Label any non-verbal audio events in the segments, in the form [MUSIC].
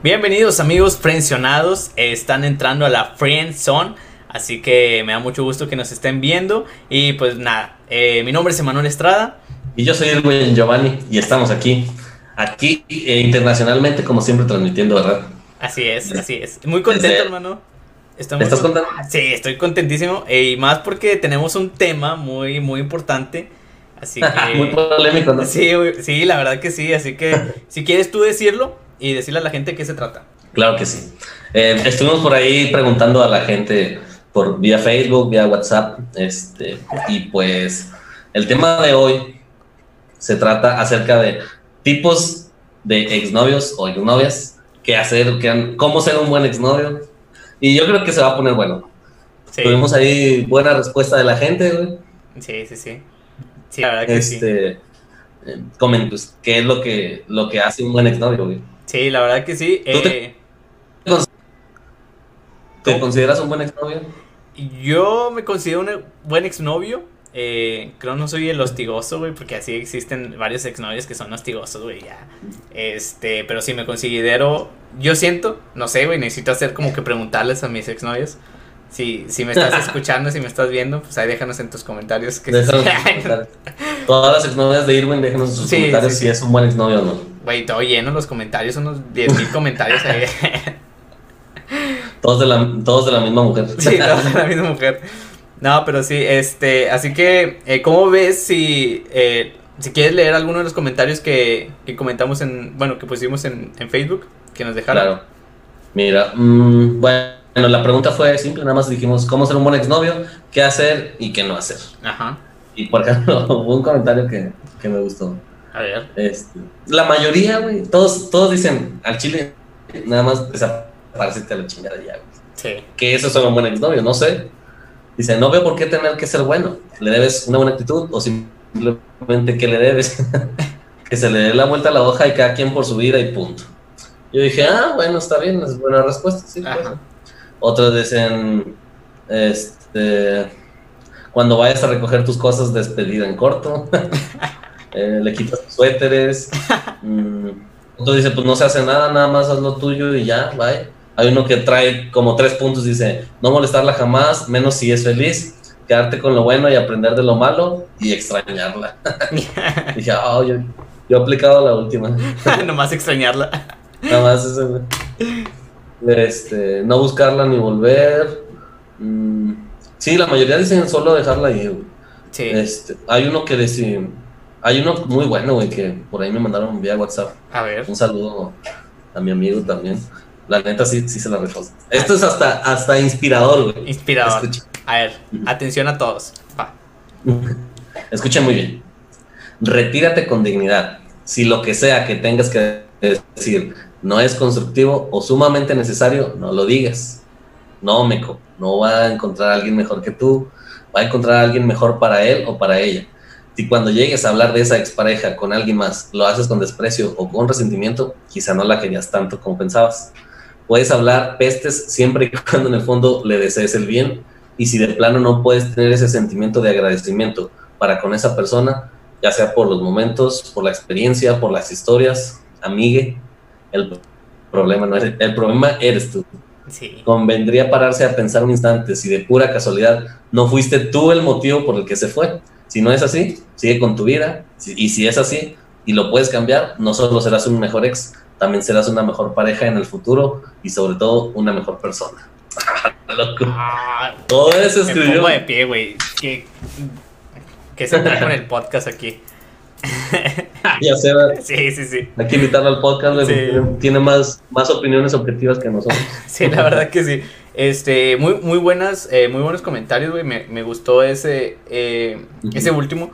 Bienvenidos amigos frencionados, están entrando a la Friend Zone, así que me da mucho gusto que nos estén viendo y pues nada, eh, mi nombre es Emanuel Estrada. Y yo soy Edwin Giovanni y estamos aquí, aquí eh, internacionalmente como siempre transmitiendo, ¿verdad? Así es, así es. Muy contento hermano. ¿Estás contento? Sí, estoy contentísimo y más porque tenemos un tema muy, muy importante. Así [LAUGHS] que... muy polémico, ¿no? [LAUGHS] Sí, sí, la verdad que sí, así que si quieres tú decirlo y decirle a la gente qué se trata. Claro que sí. Eh, estuvimos por ahí preguntando a la gente por vía Facebook, vía WhatsApp, este, y pues el tema de hoy se trata acerca de tipos de exnovios o exnovias, qué hacer, qué, cómo ser un buen exnovio, y yo creo que se va a poner bueno. Tuvimos ahí buena respuesta de la gente, güey. Sí, sí, sí. Sí, la verdad que este, eh, pues, qué es lo que, lo que hace un buen exnovio, güey. Sí, la verdad que sí. te, eh, consideras un buen exnovio? Yo me considero un buen exnovio. Eh, creo no soy el hostigoso, güey, porque así existen varios exnovios que son hostigosos, güey, ya. Este, pero sí me considero, yo siento, no sé, güey, necesito hacer como que preguntarles a mis exnovios. Si, si me estás [LAUGHS] escuchando, si me estás viendo, pues ahí déjanos en tus comentarios. Que [LAUGHS] Todas las exnovias de Irwin, déjanos en sus comentarios si es un buen exnovio o no. Güey, todo lleno los comentarios, unos 10.000 comentarios ahí. [LAUGHS] todos, de la, todos de la misma mujer. [LAUGHS] Sí, todos de la misma mujer. No, pero sí, este, así que, eh, ¿cómo ves si, eh, si quieres leer alguno de los comentarios que, que comentamos en, bueno, que pusimos en, en Facebook, que nos dejaron? Claro. Mira, mmm, bueno, la pregunta fue simple, nada más dijimos cómo ser un buen exnovio, qué hacer y qué no hacer. Ajá. Y por ejemplo, hubo [LAUGHS] un comentario que, que me gustó. A ver. Este, la mayoría, güey, todos, todos dicen al chile, nada más desaparecerte a la chingada ya, güey. Sí. Que eso es un buen exnovio, no sé. Dice, no veo por qué tener que ser bueno. ¿Le debes una buena actitud o simplemente que le debes? [LAUGHS] que se le dé la vuelta a la hoja y cada quien por su vida y punto. Yo dije, ah, bueno, está bien, es buena respuesta, sí. Pues". Otros dicen, este, cuando vayas a recoger tus cosas, despedida en corto. [LAUGHS] Eh, le quitas suéteres. [LAUGHS] Mm, otro dice, pues no se hace nada, nada más haz lo tuyo y ya, bye. Hay uno que trae como tres puntos, dice, no molestarla jamás, menos si es feliz, quedarte con lo bueno y aprender de lo malo y extrañarla. [LAUGHS] dije, oh, yo, he aplicado la última. [LAUGHS] Nomás extrañarla. Nada más eso, Este, no buscarla ni volver. Mm, sí, la mayoría dicen solo dejarla ahí, Sí. Este, hay uno que dice hay uno muy bueno, güey, que por ahí me mandaron vía WhatsApp. A ver. Un saludo a mi amigo también. La neta sí, sí se la rifó. Esto es hasta, hasta inspirador, güey. Inspirador. A ver, atención a todos. Va. [LAUGHS] Escuchen muy bien. Retírate con dignidad. Si lo que sea que tengas que decir no es constructivo o sumamente necesario, no lo digas. No, meco. No va a encontrar a alguien mejor que tú. Va a encontrar a alguien mejor para él o para ella si cuando llegues a hablar de esa expareja con alguien más lo haces con desprecio o con resentimiento, quizá no la querías tanto como pensabas. Puedes hablar pestes siempre y [LAUGHS] cuando en el fondo le desees el bien y si de plano no puedes tener ese sentimiento de agradecimiento para con esa persona, ya sea por los momentos, por la experiencia, por las historias, amigue, el problema no eres, el problema eres tú. Convendría pararse a pensar un instante si de pura casualidad no fuiste tú el motivo por el que se fue si no es así, sigue con tu vida. Y si es así y lo puedes cambiar, no solo serás un mejor ex, también serás una mejor pareja en el futuro y sobre todo una mejor persona. [LAUGHS] Loco. Ah, todo eso escribió. Me de pie, güey. ¿Qué, se trae con el podcast aquí? [LAUGHS] ya sé, Sí, sí, sí. Hay que invitarlo al podcast, tiene más, más opiniones objetivas que nosotros. sí, la verdad que sí. Este, muy, muy buenas, eh, muy buenos comentarios, güey. Me, me, gustó ese, eh, ese último.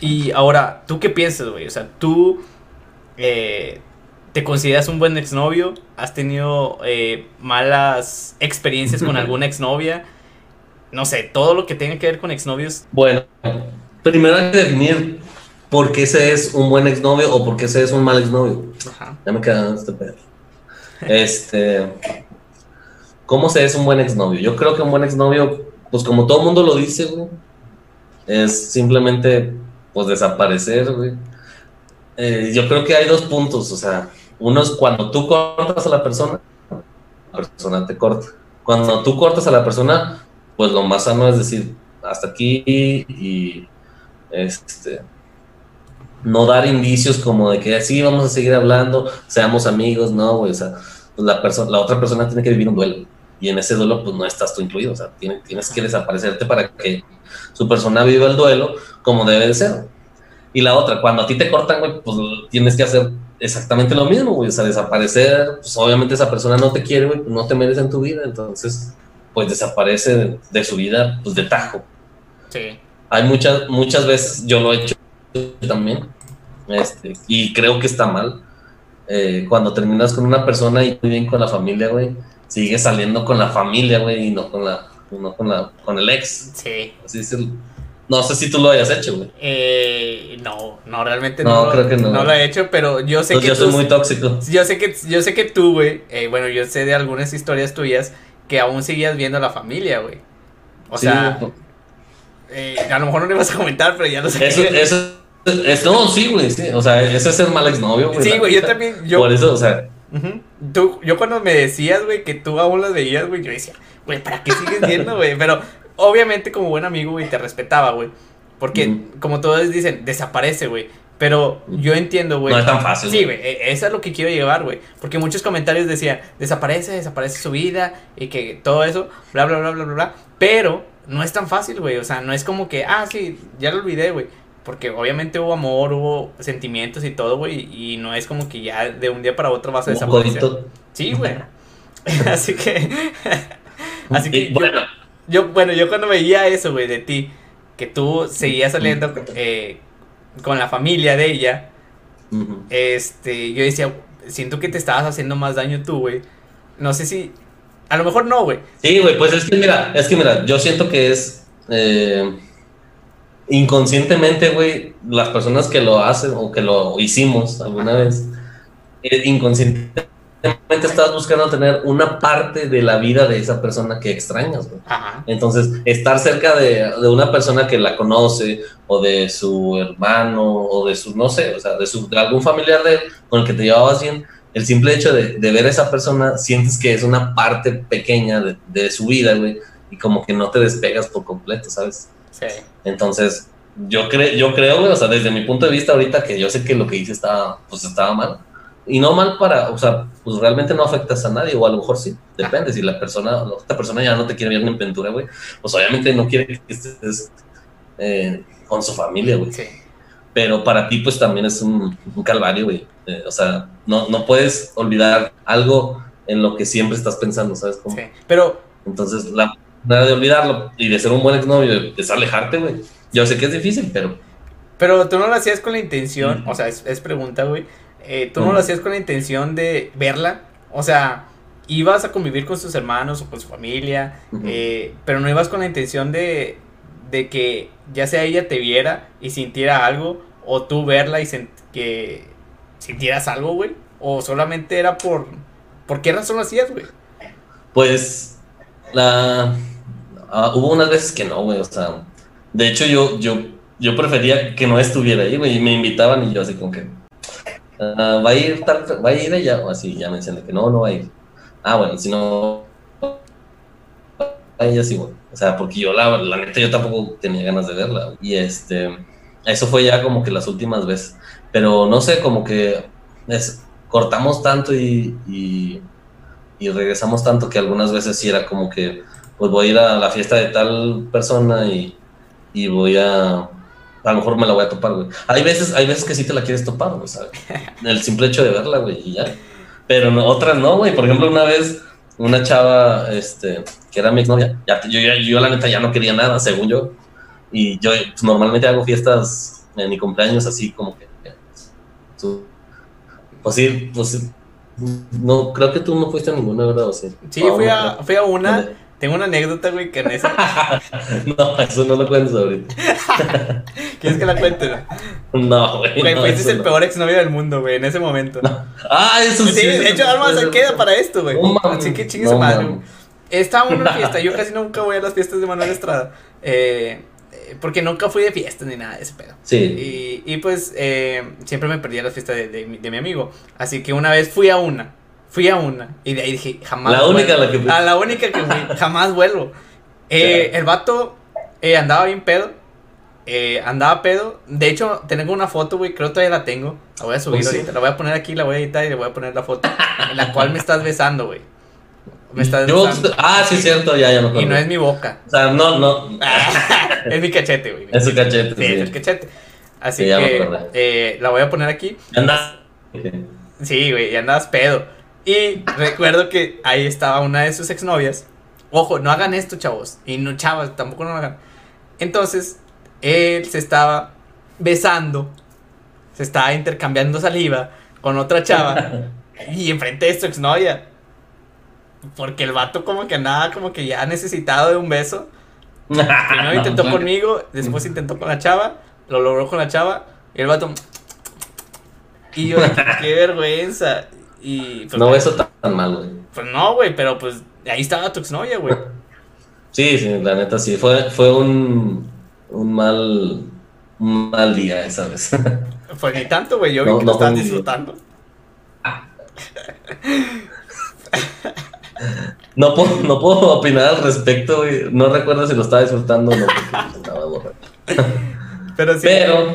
Y ahora, ¿tú qué piensas, güey? O sea, tú eh, te consideras un buen exnovio, has tenido malas experiencias con [LAUGHS] alguna exnovia. No sé, todo lo que tenga que ver con exnovios. Bueno, primero hay que definir por qué ese es un buen exnovio o por qué ese es un mal exnovio. Ajá. Ya me queda este pedo. Este. ¿Cómo se es un buen exnovio? Yo creo que un buen exnovio, pues como todo mundo lo dice, güey, es simplemente, pues desaparecer, güey. Eh, yo creo que hay dos puntos, o sea, Uno es cuando tú cortas a la persona, la persona te corta. Cuando tú cortas a la persona, pues lo más sano es decir, hasta aquí y este no dar indicios como de que así vamos a seguir hablando, seamos amigos, no, güey, o sea, pues la, persona la otra persona tiene que vivir un duelo y en ese duelo pues no estás tú incluido, o sea, tienes, tienes que desaparecerte para que su persona viva el duelo como debe de ser. Y la otra, cuando a ti te cortan, güey, pues tienes que hacer exactamente lo mismo, güey, o sea, desaparecer, pues obviamente esa persona no te quiere, güey, no te merece en tu vida, entonces, pues desaparece de, su vida, pues de tajo. Sí. Hay muchas, muchas veces, yo lo he hecho también, este, y creo que está mal. Eh, cuando terminas con una persona y muy bien con la familia, güey, sigues saliendo con la familia, güey, y no con la, no con la, con el ex. Sí. Así es no sé si tú lo hayas hecho, güey. Eh, no, no, realmente no. No, creo que no. No lo he hecho, pero yo sé pues que yo soy muy tóxico. Yo sé que, yo sé que tú, güey, eh, bueno, yo sé de algunas historias tuyas que aún seguías viendo a la familia, güey. O sea, eh, a lo mejor no le vas a comentar, pero ya lo sé. Eso, eso es, no, sí, güey, sí. O sea, ese es el mal exnovio, güey. Sí, güey, yo también. Yo, por eso, o sea. Tú, yo cuando me decías, güey, que tú aún las veías, güey, yo decía, güey, ¿para qué sigues viendo, güey? Pero obviamente, como buen amigo, güey, te respetaba, güey. Porque, como todos dicen, desaparece, güey. Pero yo entiendo, güey. No es tan fácil. Sí, güey. E, eso es lo que quiero llevar, güey. Porque muchos comentarios decían, desaparece, desaparece su vida y que todo eso, bla, bla, bla, bla, bla, bla. Pero no es tan fácil, güey. O sea, no es como que, ah, sí, ya lo olvidé, güey. Porque obviamente hubo amor, hubo sentimientos y todo, güey. Y no es como que ya de un día para otro vas a desaparecer. Sí, güey. [LAUGHS] así que. [LAUGHS] así que. Bueno. Yo, bueno, yo cuando veía eso, güey, de ti, que tú seguías saliendo eh, con la familia de ella, este, yo decía, siento que te estabas haciendo más daño tú, güey. No sé si. A lo mejor no, güey. Sí, güey, pues es que mira, es que mira, yo siento que es. Eh, inconscientemente, güey, las personas que lo hacen o que lo hicimos alguna vez, eh, inconscientemente estás buscando tener una parte de la vida de esa persona que extrañas, güey. Entonces, estar cerca de, una persona que la conoce, o de su hermano, o de su, no sé, o sea, de, su, algún familiar de con el que te llevabas bien, el simple hecho de, ver a esa persona, sientes que es una parte pequeña de, de su vida, güey, y como que no te despegas por completo, ¿sabes? Entonces, yo, creo yo creo, o sea, desde mi punto de vista ahorita, que yo sé que lo que hice estaba, pues estaba mal. Y no mal para, o sea, pues realmente no afectas a nadie, o a lo mejor sí, depende. Si la persona, la otra persona ya no te quiere ver en pintura, güey, pues obviamente no quiere que estés eh, con su familia, güey. Pero para ti, pues también es un, calvario, güey. Eh, o sea, no, no puedes olvidar algo en lo que siempre estás pensando, ¿sabes cómo? Sí. Pero. Entonces, la, nada de olvidarlo y de ser un buen exnovio, de, de alejarte, güey. Yo sé que es difícil, pero. Pero tú no lo hacías con la intención, o sea, es, pregunta, güey. Eh, tú no lo hacías con la intención de verla, o sea, ibas a convivir con sus hermanos o con su familia, eh, pero no ibas con la intención de, de que ya sea ella te viera y sintiera algo, o tú verla y que sintieras algo, güey, o solamente era por... ¿Por qué razón lo hacías, güey? Pues la Ah, hubo unas veces que no, güey, o sea, de hecho yo, yo, yo prefería que no estuviera ahí, güey, y me invitaban y yo así como que, ah, ¿va a ir tal, va a ir ella? O así, ya me decían de que no, no va a ir. Ah, bueno, si no, ella sí, güey. O sea, porque yo, la, la neta, yo tampoco tenía ganas de verla. Y este, eso fue ya como que las últimas veces. Pero no sé, como que es, cortamos tanto y, y regresamos tanto que algunas veces sí era como que pues voy a ir a la fiesta de tal persona y, y voy a a lo mejor me la voy a topar, güey. Hay veces, hay veces que sí te la quieres topar, güey, ¿sabes? [LAUGHS] El simple hecho de verla, güey, y ya. Pero no, otras no, güey. Por ejemplo, una vez, una chava, este, que era mi exnovia, ya, yo, yo, yo, la neta ya no quería nada, según yo. Y yo pues, normalmente hago fiestas en mi cumpleaños así como que... Pues sí, pues no, creo que tú no fuiste a ninguna, ¿verdad? O sí, sí fui, a, fui a una... Tengo una anécdota, güey, que en esa. [LAUGHS] no, eso no lo cuentes ahorita. [LAUGHS] ¿Quieres que la cuente? No, güey. Güey, no, fuiste el peor exnovio del mundo, güey, en ese momento. Ah, eso sí. Sí, de hecho, Alma se queda para esto, güey. Así que su madre, Estaba en una fiesta. [LAUGHS] Yo casi nunca voy a las fiestas de Manuel Estrada. Eh, porque nunca fui de fiesta ni nada de ese pedo. Sí. Y, y pues eh, siempre me perdía las fiestas de, de, mi- de mi amigo. Así que una vez fui a una. Fui a una. Y de ahí dije, jamás. La única vuelvo. a la que fui. A la única que fui. [LAUGHS] jamás vuelvo. Eh, el vato eh, andaba bien pedo. Eh, andaba pedo. De hecho, tengo una foto, güey. Creo que todavía la tengo. La voy a subir Oh, sí. ahorita. La voy a poner aquí, la voy a editar y le voy a poner la foto. en la cual me estás besando, güey. Me estás Yo- besando. ah, sí, cierto, ya, ya me acuerdo. Y no es mi boca. O sea, no, no. [LAUGHS] es mi cachete, güey. Es su cachete, Sí, sí. es el cachete. Así Sí, ya que eh, la voy a poner aquí. Anda. Sí, güey, y andabas pedo. Y recuerdo que ahí estaba una de sus exnovias. Ojo, no hagan esto, chavos. Y no, chavos, tampoco no lo hagan. Entonces, él se estaba besando. Se estaba intercambiando saliva con otra chava. [LAUGHS] y enfrente de su exnovia. Porque el vato como que andaba como que ya necesitado de un beso. [LAUGHS] Primero intentó No, conmigo, después intentó con la chava, lo logró con la chava, y el vato. Y yo, [LAUGHS] qué vergüenza. Y pues, No beso tan, tan mal, güey. pues no, güey, pero pues ahí estaba tu exnovia, güey. [LAUGHS] Sí, sí, la neta sí. Fue, fue un, un mal un mal día esa vez. Pues ni tanto, güey, yo vi que no lo un- disfrutando. No puedo, no puedo [LAUGHS] opinar al respecto, güey. No recuerdo si lo estaba disfrutando o no, porque estaba borracho. [LAUGHS] Pero sí. Pero,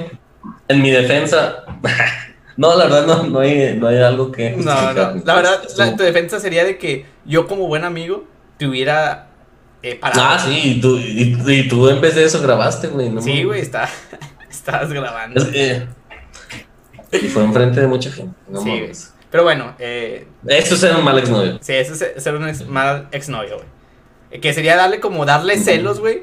en mi defensa, [LAUGHS] no, la verdad no, no, hay, no hay algo que... No, no. La verdad, la- tu defensa sería de que yo, como buen amigo, te hubiera eh, parado. Ah, sí, y tú, y, y tú en vez de eso grabaste, güey. no Sí, güey, está, estabas grabando. Es que- y fue enfrente de mucha gente. No Sí, mames. Pero bueno, eh, Eso es ser un mal exnovio. Sí, eso es ser un ex- mal exnovio, güey. Eh, Que sería darle como darle celos, güey,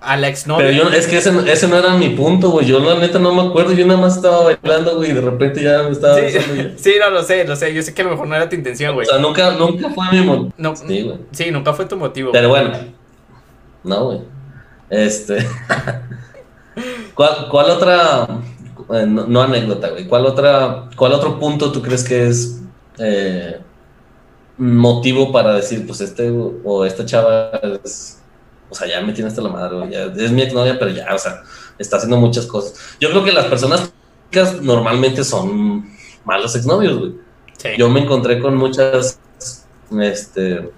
a la exnovia. Pero yo, es que ese, ese no era mi punto, güey. Yo la neta no me acuerdo. Yo nada más estaba bailando, güey, y de repente ya me estaba sí, [LAUGHS] sí, no lo sé, lo sé. Yo sé que a lo mejor no era tu intención, O güey. sea, nunca, nunca fue mi motivo. No, Sí, güey. sí, nunca fue tu motivo. Pero bueno. No, güey. Este. [LAUGHS] ¿Cuál, cuál otra. Eh, no, no anécdota, güey. ¿Cuál, otra, ¿Cuál otro punto tú crees que es eh, motivo para decir, pues este o esta chava es. O sea, ya me tiene hasta la madre, güey. ya es mi exnovia, pero ya, o sea, está haciendo muchas cosas. Yo creo que las personas normalmente son malos exnovios, güey. Sí. Yo me encontré con muchas este,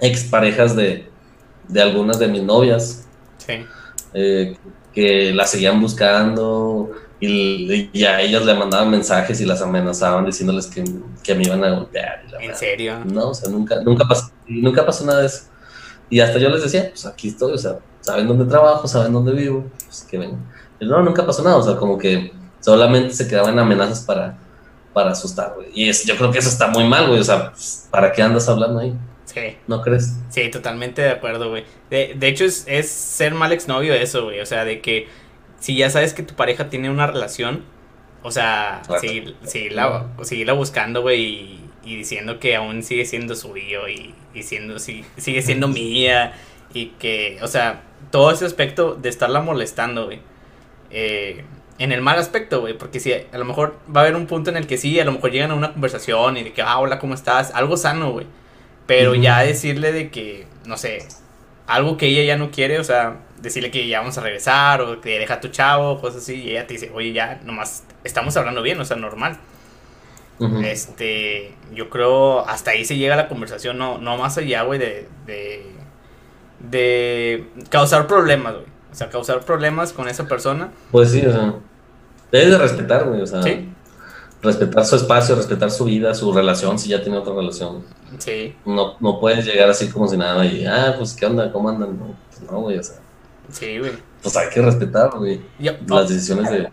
exparejas de, de algunas de mis novias Sí. eh, que las seguían buscando y, y a ellas le mandaban mensajes y las amenazaban diciéndoles que, que me iban a golpear. y la En madre. serio. No, o sea, nunca, nunca, pasó, nunca pasó nada de eso. Y hasta yo les decía, pues aquí estoy, o sea, saben dónde trabajo, saben dónde vivo, pues que vengan. Y no, nunca pasó nada, o sea, como que solamente se quedaban amenazas para, para asustar, güey. Y es, yo creo que eso está muy mal, güey, o sea, pues, ¿para qué andas hablando ahí? Sí. ¿No crees? Sí, totalmente de acuerdo, güey. De, de hecho, es, es ser mal exnovio eso, güey. O sea, de que si ya sabes que tu pareja tiene una relación, o sea, Claro. seguir- seguirla, seguirla buscando, güey, y, y diciendo que aún sigue siendo suyo y, y siendo, si- sigue siendo mía y que, o sea, todo ese aspecto de estarla molestando, güey. eh, en el mal aspecto, güey, porque si a lo mejor va a haber un punto en el que sí, a lo mejor llegan a una conversación y de que, ah, hola, ¿cómo estás? Algo sano, güey. Pero ya decirle de que, no sé, algo que ella ya no quiere, o sea, decirle que ya vamos a regresar o que deja a tu chavo, cosas así, y ella te dice, oye, ya, nomás estamos hablando bien, o sea, normal. Este, yo creo hasta ahí se llega la conversación, no, no más allá, güey, de, de, de causar problemas, güey. O sea, causar problemas con esa persona. Pues sí, o sea, debes de respetar, güey, o sea, Sí. respetar su espacio, respetar su vida, su relación, si ya tiene otra relación. Sí, No, no puedes llegar así como si nada y, ah, pues, ¿qué onda? ¿Cómo andan? No, pues no, güey, o sea, sí, güey. pues hay que respetar, güey, las decisiones de...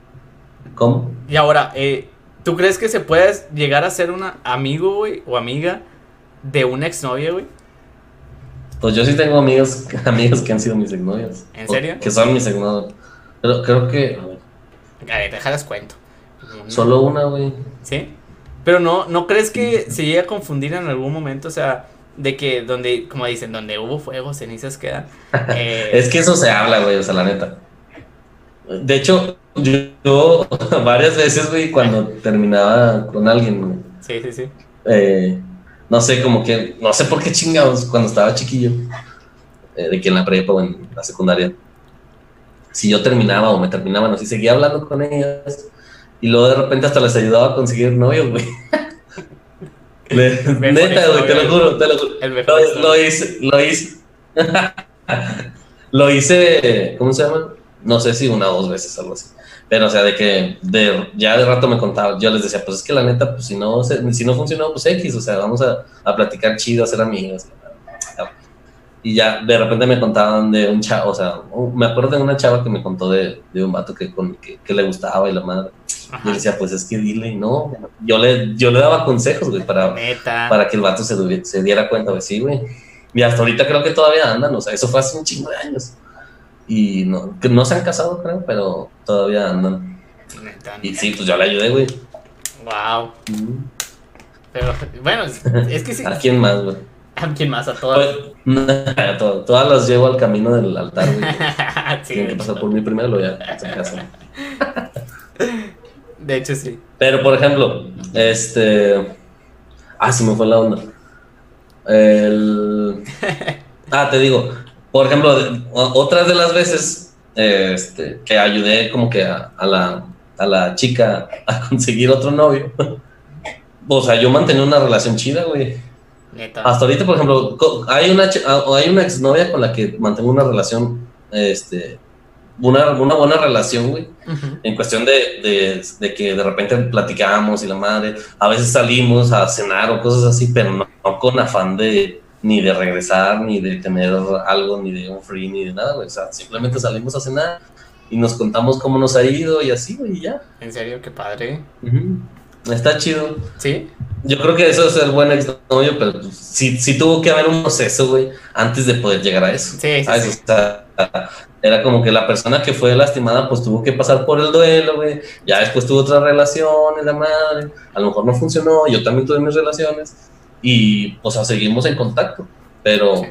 ¿Cómo? y ahora, eh, ¿tú crees que se puede llegar a ser un amigo, güey, o amiga de una exnovia, güey? Pues yo sí tengo amigos, [LAUGHS] amigos que han sido mis exnovias. ¿En serio? Que son mis exnovios. Pero creo que a ver, A ver, déjales cuento. solo una, güey. ¿Sí? Pero no, ¿no crees que se llega a confundir en algún momento? O sea, de que donde, como dicen, donde hubo fuego, cenizas quedan. [LAUGHS] Eh, Es que eso se habla, güey, o sea, la neta. De hecho, yo, yo [LAUGHS] varias veces, güey, cuando terminaba con alguien, güey, Sí, sí, sí. eh, no sé, como que, no sé por qué chingados, cuando estaba chiquillo, eh, de que en la prepa o en la secundaria, si yo terminaba o me terminaban así, seguía hablando con ellas y luego de repente hasta les ayudaba a conseguir novio, güey. [LAUGHS] neta, güey, te lo juro, te lo juro. Lo, lo, hice, lo hice. [LAUGHS] lo hice, ¿cómo se llama? No sé si una o dos veces, algo así. Pero, o sea, de que de, ya de rato me contaba, yo les decía, pues es que la neta, pues si no, si no funcionó, pues X, o sea, vamos a, a platicar chido, a ser amigos. Y ya de repente me contaban de un chavo, o sea, me acuerdo de una chava que me contó de, de un vato que, con, que, le gustaba y la madre. Y yo decía, pues es que dile, no. Yo le, yo le daba consejos, güey, para, para que el vato se, se diera cuenta, güey, sí, güey. Y hasta ahorita creo que todavía andan, o sea, eso fue hace un chingo de años. Y no, que no se han casado, creo, pero todavía andan. Y sí, pues yo le ayudé, güey. Wow. Pero, bueno, es que sí. ¿A quién más, güey? ¿A quién más? A todas. [LAUGHS] a todas las llevo al camino del altar, güey. [LAUGHS] Tienen que pasar por mí primero, ya se casan. [LAUGHS] De hecho, sí. Pero, por ejemplo, este. Ah, se me fue la onda. El... Ah, te digo, por ejemplo, otras de las veces este, que ayudé como que a, la, a la chica a conseguir otro novio, o sea, yo mantenía una relación chida, güey. Hasta ahorita, por ejemplo, hay una, hay una exnovia con la que mantengo una relación este, una, una buena relación, güey. En cuestión de, de, que de repente platicamos y la madre, a veces salimos a cenar o cosas así, pero no, con afán de ni de regresar, ni de tener algo, ni de un free, ni de nada, güey. O sea, simplemente salimos a cenar y nos contamos cómo nos ha ido y así, güey, y ya. En serio, qué padre. Está chido. Sí. Yo creo que eso es el buen exnovio, pero pues, sí, sí, tuvo que haber un proceso, güey, antes de poder llegar a eso. Sí, sí, sí. era como que la persona que fue lastimada, pues tuvo que pasar por el duelo, güey. Ya después tuvo otra relación, la madre. A lo mejor no funcionó, yo también tuve mis relaciones. Y, o sea, seguimos en contacto. Pero,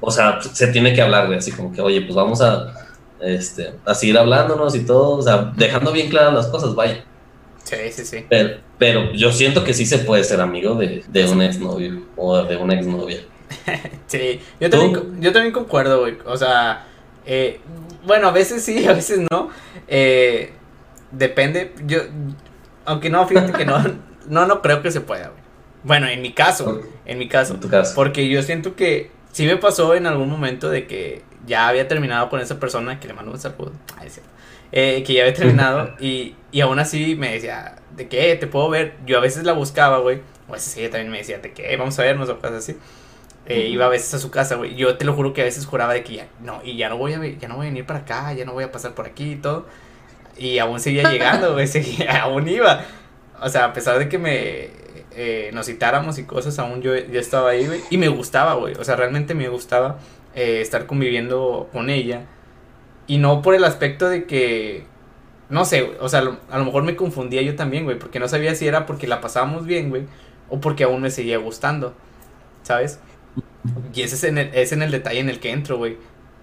o sea, se tiene que hablar, güey, así como que, oye, pues vamos a, este, a seguir hablándonos y todo, o sea, dejando bien claras las cosas, vaya. Sí, sí, sí. Pero, pero yo siento que sí se puede ser amigo de, de un exnovio o de una exnovia. [LAUGHS] sí, yo también, yo también concuerdo, güey. O sea, eh, bueno, a veces sí, a veces no. Eh, depende. Yo, aunque no, fíjate que no, [LAUGHS] no, no creo que se pueda, güey. Bueno, en mi caso, en mi caso, Porque yo siento que sí me pasó en algún momento de que ya había terminado con esa persona, que le mando un saludo, eh, que ya había terminado y, y aún así me decía, ¿de qué? ¿Te puedo ver? Yo a veces la buscaba, güey. O a veces ella también me decía, ¿de qué? Vamos a vernos o cosas así. Eh, iba a veces a su casa, güey. Yo te lo juro que a veces juraba de que ya, no, y ya no voy a, ya no voy a venir para acá, ya no voy a pasar por aquí y todo. Y aún seguía [LAUGHS] llegando, güey, [LAUGHS] aún iba. O sea, a pesar de que me eh, nos citáramos y cosas, aún yo, yo estaba ahí, güey. Y me gustaba, güey. O sea, realmente me gustaba eh, estar conviviendo con ella. Y no por el aspecto de que, no sé, o sea, a lo mejor me confundía yo también, güey, porque no sabía si era porque la pasábamos bien, güey, o porque aún me seguía gustando, ¿sabes? Y ese es en el, detalle en el que entro, güey.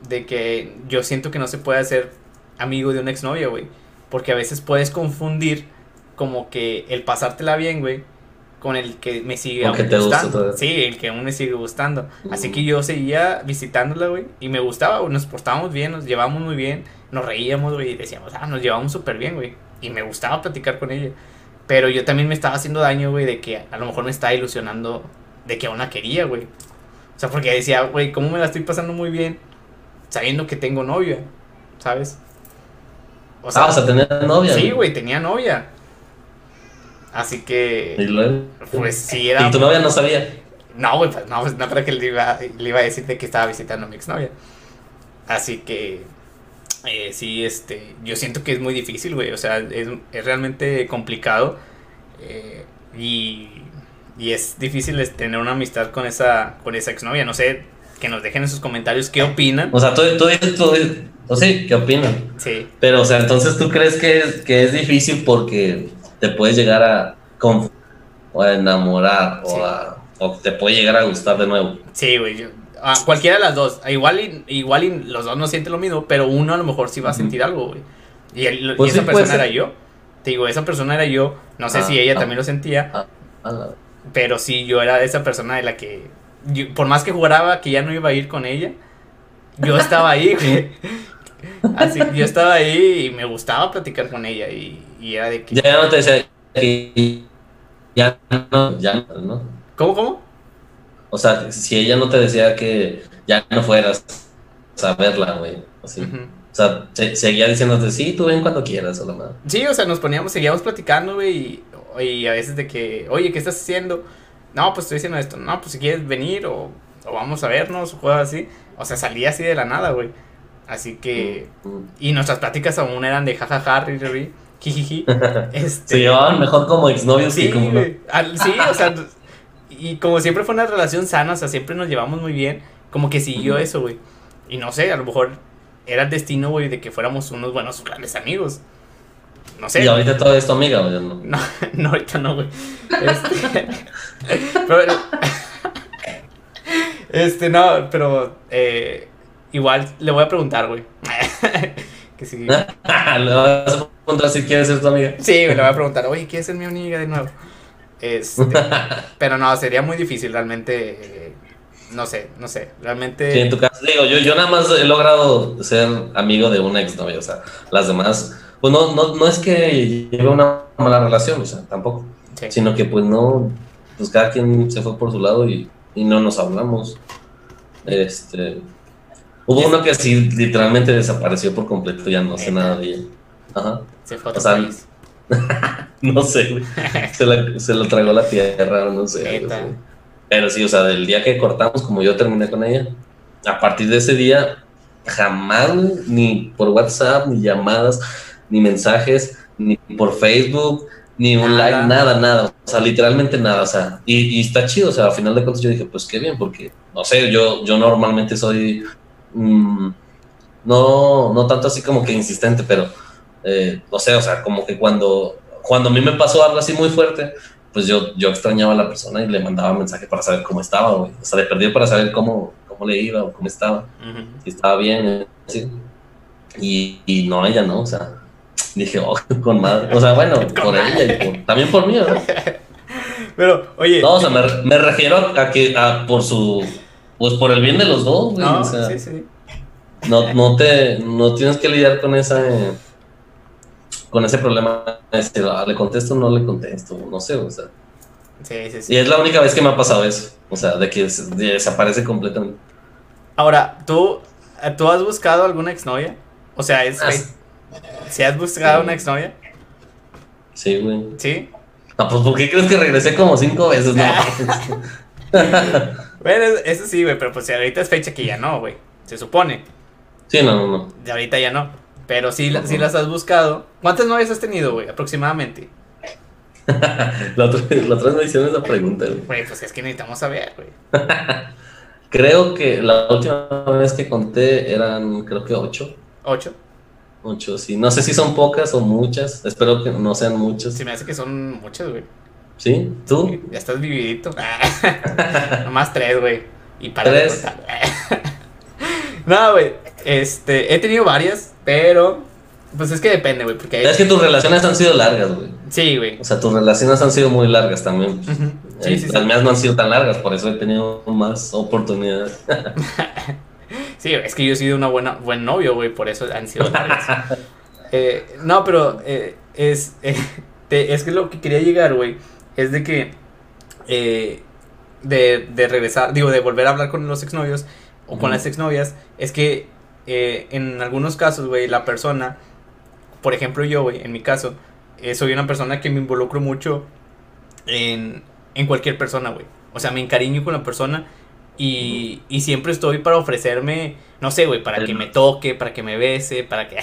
De que yo siento que no se puede hacer amigo de una exnovia, güey. Porque a veces puedes confundir como que el pasártela bien, güey, con el que me sigue gustando. sí, el que aún me sigue gustando. Así que yo seguía visitándola, güey, y me gustaba, güey. Nos portábamos bien, nos llevábamos muy bien, nos reíamos, güey, y decíamos, ah, nos llevamos súper bien, güey. Y me gustaba platicar con ella. Pero yo también me estaba haciendo daño, güey, de que a lo mejor me estaba ilusionando de que aún la quería, güey. O sea, porque decía, güey, ¿cómo me la estoy pasando muy bien sabiendo que tengo novia? ¿Sabes? O sea, ah, tenía novia. Sí, güey, tenía novia. Así que. ¿Y luego? Pues sí, era. ¿Y tu novia no sabía? No, güey, pues no, pues no creo que le iba, le iba a decir que estaba visitando a mi exnovia. Así que. Eh, sí, este. Yo siento que es muy difícil, güey. O sea, es, es realmente complicado. Eh, y y es difícil tener una amistad con esa, con esa exnovia. No sé, que nos dejen en sus comentarios qué opinan. O sea, tú, tú tú, o sí, ¿qué opinan? Sí. Pero, o sea, entonces tú crees que que es difícil porque te puedes llegar a, o a enamorar o, a, o te puede llegar a gustar de nuevo. Sí, güey. cualquiera de las dos. Igual y, igual y los dos no sienten lo mismo, pero uno a lo mejor sí va a sentir algo, güey. Y, pues esa persona era yo. Te digo, esa persona era yo. No sé ah, si ella ah. también lo sentía. Ah, pero sí, yo era esa persona de la que, por más que jugaba que ya no iba a ir con ella, yo estaba ahí, [LAUGHS] güey. Así que yo estaba ahí y me gustaba platicar con ella y, y era de que... Ya no te decía que ya no, ya no, ¿Cómo, cómo? O sea, si ella no te decía que ya no fueras a verla, güey, así. O sea, seguía diciéndote, sí, tú ven cuando quieras, o la Sí, o sea, nos poníamos, seguíamos platicando, güey, y, y, a veces de que, oye, ¿qué estás haciendo? No, pues estoy haciendo esto. No, pues si quieres venir o, o vamos a vernos o cosas así. O sea, salía así de la nada, güey. Así que. Mm, mm. Y nuestras pláticas aún eran de jajaja, ri, jijiji. [LAUGHS] Este, Se llevaban mejor como exnovios sí, que como. No. sí, o sea. [LAUGHS] y como siempre fue una relación sana, o sea, siempre nos llevamos muy bien. Como que siguió eso, güey. Y no sé, a lo mejor era el destino, güey, de que fuéramos unos buenos, grandes amigos. No sé. ¿Y ahorita todo esto amiga, güey? No? no, [LAUGHS] no, ahorita no, güey. Este. pero, este, no, pero eh, igual le voy a preguntar, güey. [LAUGHS] que si... [LAUGHS] ¿Le vas a preguntar si quieres ser tu amiga? Sí, le voy a preguntar, oye, ¿quieres ser mi amiga de nuevo? Este, [LAUGHS] pero no, sería muy difícil realmente. no sé, no sé, realmente. Sí, en tu caso, digo, yo, yo nada más he logrado ser amigo de una exnovia, o sea, las demás, pues no, no, no es que lleve una mala relación, o sea, tampoco, sino que pues no, pues cada quien se fue por su lado y y no nos hablamos. Este, hubo uno que así literalmente desapareció por completo, ya no sé nada de ella. Ajá. Se fue a [LAUGHS] no sé, [LAUGHS] se, se, lo tragó la tierra, no sé. Pero sí, o sea, del día que cortamos, como yo terminé con ella, a partir de ese día, jamás, ni por WhatsApp, ni llamadas, ni mensajes, ni por Facebook, ni un like, nada, nada, o sea, literalmente nada, o sea, y, y, está chido, o sea, al final de cuentas yo dije, pues qué bien, porque, no sé, yo, yo normalmente soy, mm, no, no tanto así como que insistente, pero, eh, no sé, o sea, como que cuando, cuando a mí me pasó algo así muy fuerte, pues yo, yo extrañaba a la persona y le mandaba mensaje para saber cómo estaba, güey, o sea, le perdí para saber cómo, cómo le iba o cómo estaba, si estaba bien, así. Y, y no, ella no, o sea, Dije, oh, [LAUGHS] con madre. O sea, bueno, [LAUGHS] por ella y también por mí, ¿verdad? Pero, oye. No, o sea, me, me refiero a que a, por su. Pues por el bien de los dos, güey. No, o sea, sí, sí. No, no, te, no tienes que lidiar con esa. con ese problema de decir, ah, le contesto o no le contesto, no sé, o sea. Sí, sí, sí. Y es la única vez que me ha pasado eso. O sea, de que desaparece completamente. Ahora, ¿tú, ¿tú has buscado alguna exnovia? O sea, es. Ah, ¿Si has buscado una exnovia? Sí, güey. ¿Sí? No, pues ¿por qué crees que regresé como cinco veces? No. [LAUGHS] [LAUGHS] bueno, eso sí, güey, pero pues ahorita es fecha que ya no, güey. Se supone. Sí, no, no, no. De ahorita ya no. Pero sí, sí las has buscado. ¿Cuántas novias has tenido, güey? Aproximadamente. [LAUGHS] la, otra, la otra vez me hicieron esa pregunta, güey. Güey, pues es que necesitamos saber, güey. [LAUGHS] creo que la última vez que conté eran, creo que ocho. ¿Ocho? Muchos, sí. No sé si son pocas o muchas. Espero que no sean muchas. Sí, me hace que son muchas, güey. ¿Sí? ¿Tú? ya estás vividito. [LAUGHS] Nomás tres, güey. Y para ¿Tres? [LAUGHS] no, güey. Este, he tenido varias, pero. Pues es que depende, güey. Porque Es que tus relaciones han sido largas, güey. Sí, güey. O sea, tus relaciones han sido muy largas también. sí, sí, Las mías no han sido tan largas, por eso he tenido más oportunidades. [LAUGHS] Sí, es que yo he sido una buena, buen novio, güey, por eso han sido largas. Eh, no, pero eh, es, eh, es que lo que quería llegar, güey, es de que de, de, regresar, digo, de volver a hablar con los exnovios o con las exnovias, es que en algunos casos, güey, la persona, por ejemplo yo, güey, en mi caso, soy una persona que me involucro mucho en, en cualquier persona, güey. O sea, me encariño con la persona y, y siempre estoy para ofrecerme, no sé, güey, para que me toque, para que me bese, para que... [LAUGHS]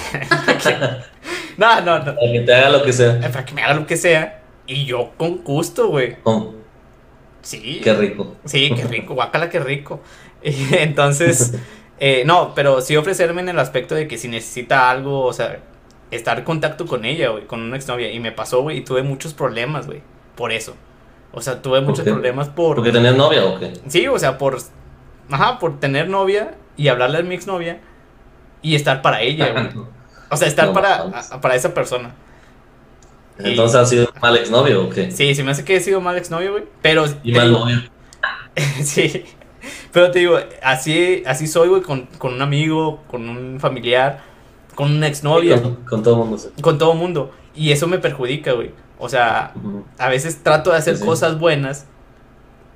[LAUGHS] no, no, no. Para que te haga lo que sea. Para que me haga lo que sea. Y yo con gusto, güey. Sí. Qué rico. Sí, qué rico. Guácala, qué rico. [LAUGHS] Entonces, [LAUGHS] eh, no, pero sí ofrecerme en el aspecto de que si necesita algo, o sea, estar en contacto con ella, güey, con una exnovia. Y me pasó, güey, y tuve muchos problemas, güey, por eso. O sea, tuve muchos problemas por... ¿Porque tenías novia o qué? Sí, o sea, por... Ajá, por tener novia y hablarle a mi exnovia y estar para ella, güey. [LAUGHS] O sea, estar para, para esa persona. Entonces, ¿has sido mal exnovio o qué? Sí, se me hace que he sido mal exnovio, güey. Pero... Y mal novio. [LAUGHS] sí. Pero te digo, así, así soy, güey, con, con un amigo, con un familiar. con una exnovia. Con, con todo mundo. sí. con todo mundo. Y eso me perjudica, güey. O sea, a veces trato de hacer Sí, sí. cosas buenas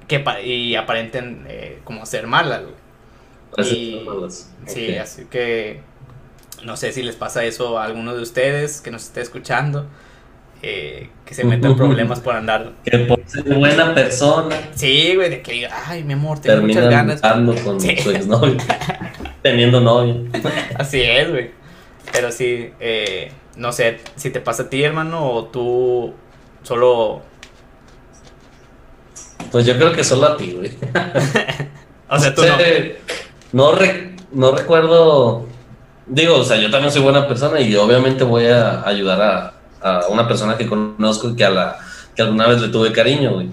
que y aparenten eh, como ser malas, güey. Y- malas. Sí, así que no sé si les pasa eso a alguno de ustedes que nos esté escuchando. Eh, que se metan problemas por andar. [LAUGHS] Que por ser buena persona Sí, güey, de que diga, ay, mi amor, tengo muchas terminan ganas. andando con Sí. su exnovio. [LAUGHS] teniendo novio. [LAUGHS] Así es, güey. Pero sí, eh, no sé si te pasa a ti, hermano, o tú solo. Pues yo creo que solo a ti, güey. O sea, tú no. No, re- no recuerdo. Digo, o sea, yo también soy buena persona y obviamente voy a ayudar a, a una persona que conozco y que, a la, que alguna vez le tuve cariño, güey.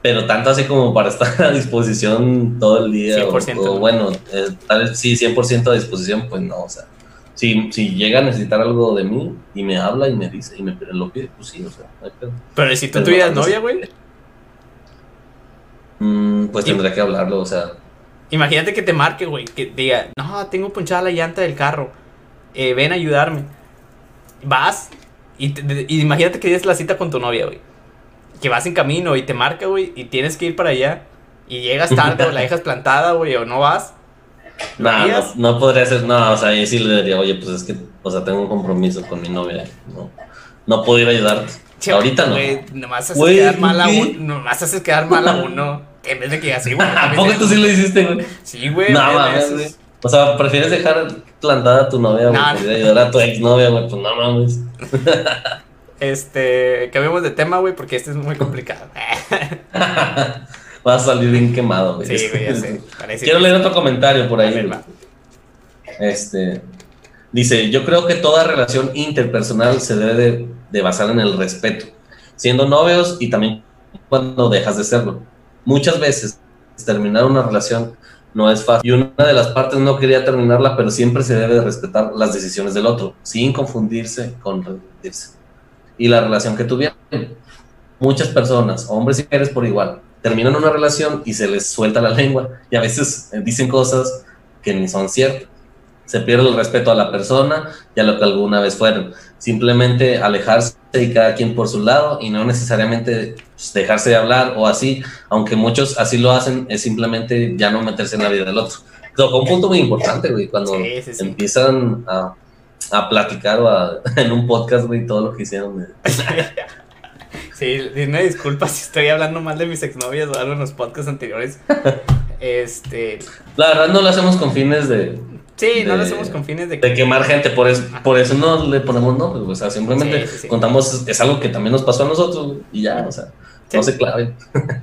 Pero tanto así como para estar a disposición todo el día. o- 100%, O, ¿no? bueno, eh, tal vez sí, 100% a disposición, pues no, o sea. Si, si llega a necesitar algo de mí y me habla y me dice y me lo pide, pues sí, o sea, no hay pedo. Pero si tú tuvieras novia, güey. Mm, pues Y- tendré que hablarlo, o sea. Imagínate que te marque, güey. Que diga, no, tengo punchada la llanta del carro. eh, ven a ayudarme. Vas y, te- y imagínate que tienes la cita con tu novia, güey. Que vas en camino y te marca, güey. Y tienes que ir para allá. Y llegas tarde o la dejas plantada, güey, o no vas. [LAUGHS] ¿Lo No, no, no podría ser, no, o sea, ahí sí le diría, oye, pues es que, o sea, tengo un compromiso con mi novia, no, no puedo ir a ayudarte. Che, Ahorita no. Güey, nomás haces quedar mal a uno. Nomás haces quedar mal a uno. En vez de que así, güey. [LAUGHS] ¿A poco te- tú sí lo hiciste, güey? Sí, güey. No, mames, güey. O sea, prefieres dejar plantada a tu novia, güey, No, no. ayudar a tu exnovia, güey, pues no mames. [LAUGHS] Este, cambiemos de tema, güey, porque este es muy complicado. [LAUGHS] Vas a salir bien quemado, güey. sí, güey, ya sé. Parece Quiero leer otro comentario por ahí. ver, va. Este dice, yo creo que toda relación interpersonal se debe de, de basar en el respeto, siendo novios y también cuando dejas de serlo. Muchas veces terminar una relación no es fácil y una de las partes no quería terminarla, pero siempre se debe de respetar las decisiones del otro, sin confundirse con rendirse. Y la relación que tuvieron. Muchas personas, hombres y mujeres por igual, terminan una relación y se les suelta la lengua y a veces eh, dicen cosas que ni son ciertas se pierde el respeto a la persona y a lo que alguna vez fueron. Simplemente alejarse y cada quien por su lado y no necesariamente pues, dejarse de hablar o así, aunque muchos así lo hacen, es simplemente ya no meterse en la vida del otro. Tocó un punto muy importante, güey, cuando Sí, sí, sí. empiezan a, a platicar o a- [LAUGHS] en un podcast, güey, todo lo que hicieron. güey. [LAUGHS] Sí, dime disculpas si estoy hablando mal de mis exnovias o algo en los podcasts anteriores. [LAUGHS] Este, La verdad no lo hacemos con fines de, sí, no lo hacemos con fines de de quemar gente, por eso, por eso no le ponemos nombres, güey, o sea, simplemente Sí, sí, sí. contamos, es algo que también nos pasó a nosotros y ya, o sea, no se claven.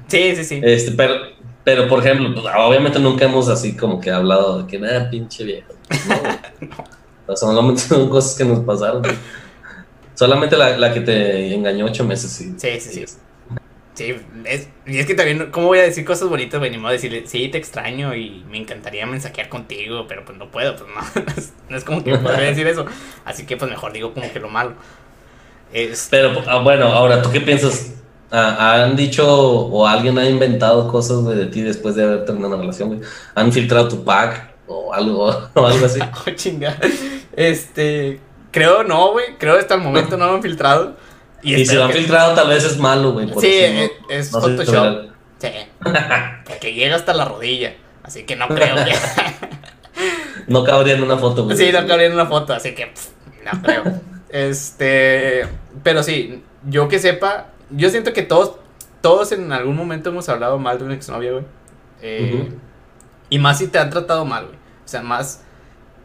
Sí, sí, sí. Este, pero, pero por ejemplo, pues, obviamente nunca hemos así como que hablado de que nada, pinche viejo. [LAUGHS] No. O sea, solamente son cosas que nos pasaron. [LAUGHS] Solamente la, la que te engañó ocho meses, sí. Sí, sí, sí. Sí, es, y es que también, ¿cómo voy a decir cosas bonitas, güey? Ni modo de decirle, sí, te extraño y me encantaría mensajear contigo, pero pues no puedo, pues no. [LAUGHS] No es, no es como que podría [LAUGHS] decir eso. Así que pues mejor digo como que lo malo. Es, Pero ah, bueno, ahora, ¿tú qué piensas? Ah, ¿Han dicho o alguien ha inventado cosas de ti después de haber terminado una relación? güey? ¿Han filtrado tu pack o algo, [LAUGHS] o algo así? oh, chinga. Este, creo no, güey. Creo que hasta el momento no lo han filtrado. Y, Y, si lo han que- filtrado, tal vez es malo, güey. Sí, eso es, es no Photoshop. Sí. Porque llega hasta la rodilla. Así que no creo que. [LAUGHS] No cabría en una foto, güey. Sí, no cabría en una foto, así que pff, no creo. Este, pero sí, yo que sepa, yo siento que todos, todos en algún momento hemos hablado mal de una exnovia, güey. Eh. Y más si te han tratado mal, güey. O sea, más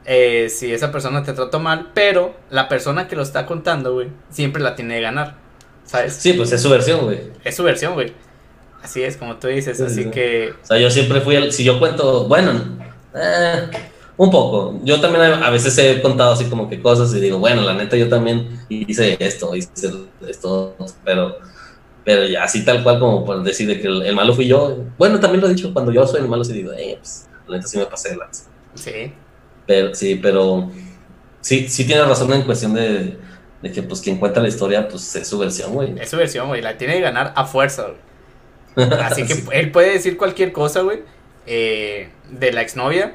eh, si esa persona te trató mal, pero la persona que lo está contando, güey, siempre la tiene de ganar. ¿Sabes? Sí, pues es su versión, güey. Es su versión, güey. Así es, como tú dices, Sí, sí, así sí. que... O sea, yo siempre fui el. Si yo cuento. Bueno, eh, un poco. Yo también a a veces he contado así como que cosas y digo, bueno, la neta, yo también hice esto, hice esto, pero. Pero ya así tal cual como por decir de que el, el malo fui yo. Bueno, también lo he dicho, cuando yo soy el malo, sí digo, eh, pues, la neta sí me pasé de lanza. Sí, Pero sí, pero. Sí, sí tienes razón en cuestión de, de que, pues, quien cuenta la historia, pues es su versión, güey. es su versión, güey. La tiene de ganar a fuerza, güey. Así que [LAUGHS] Sí. él puede decir cualquier cosa, güey, eh, de la exnovia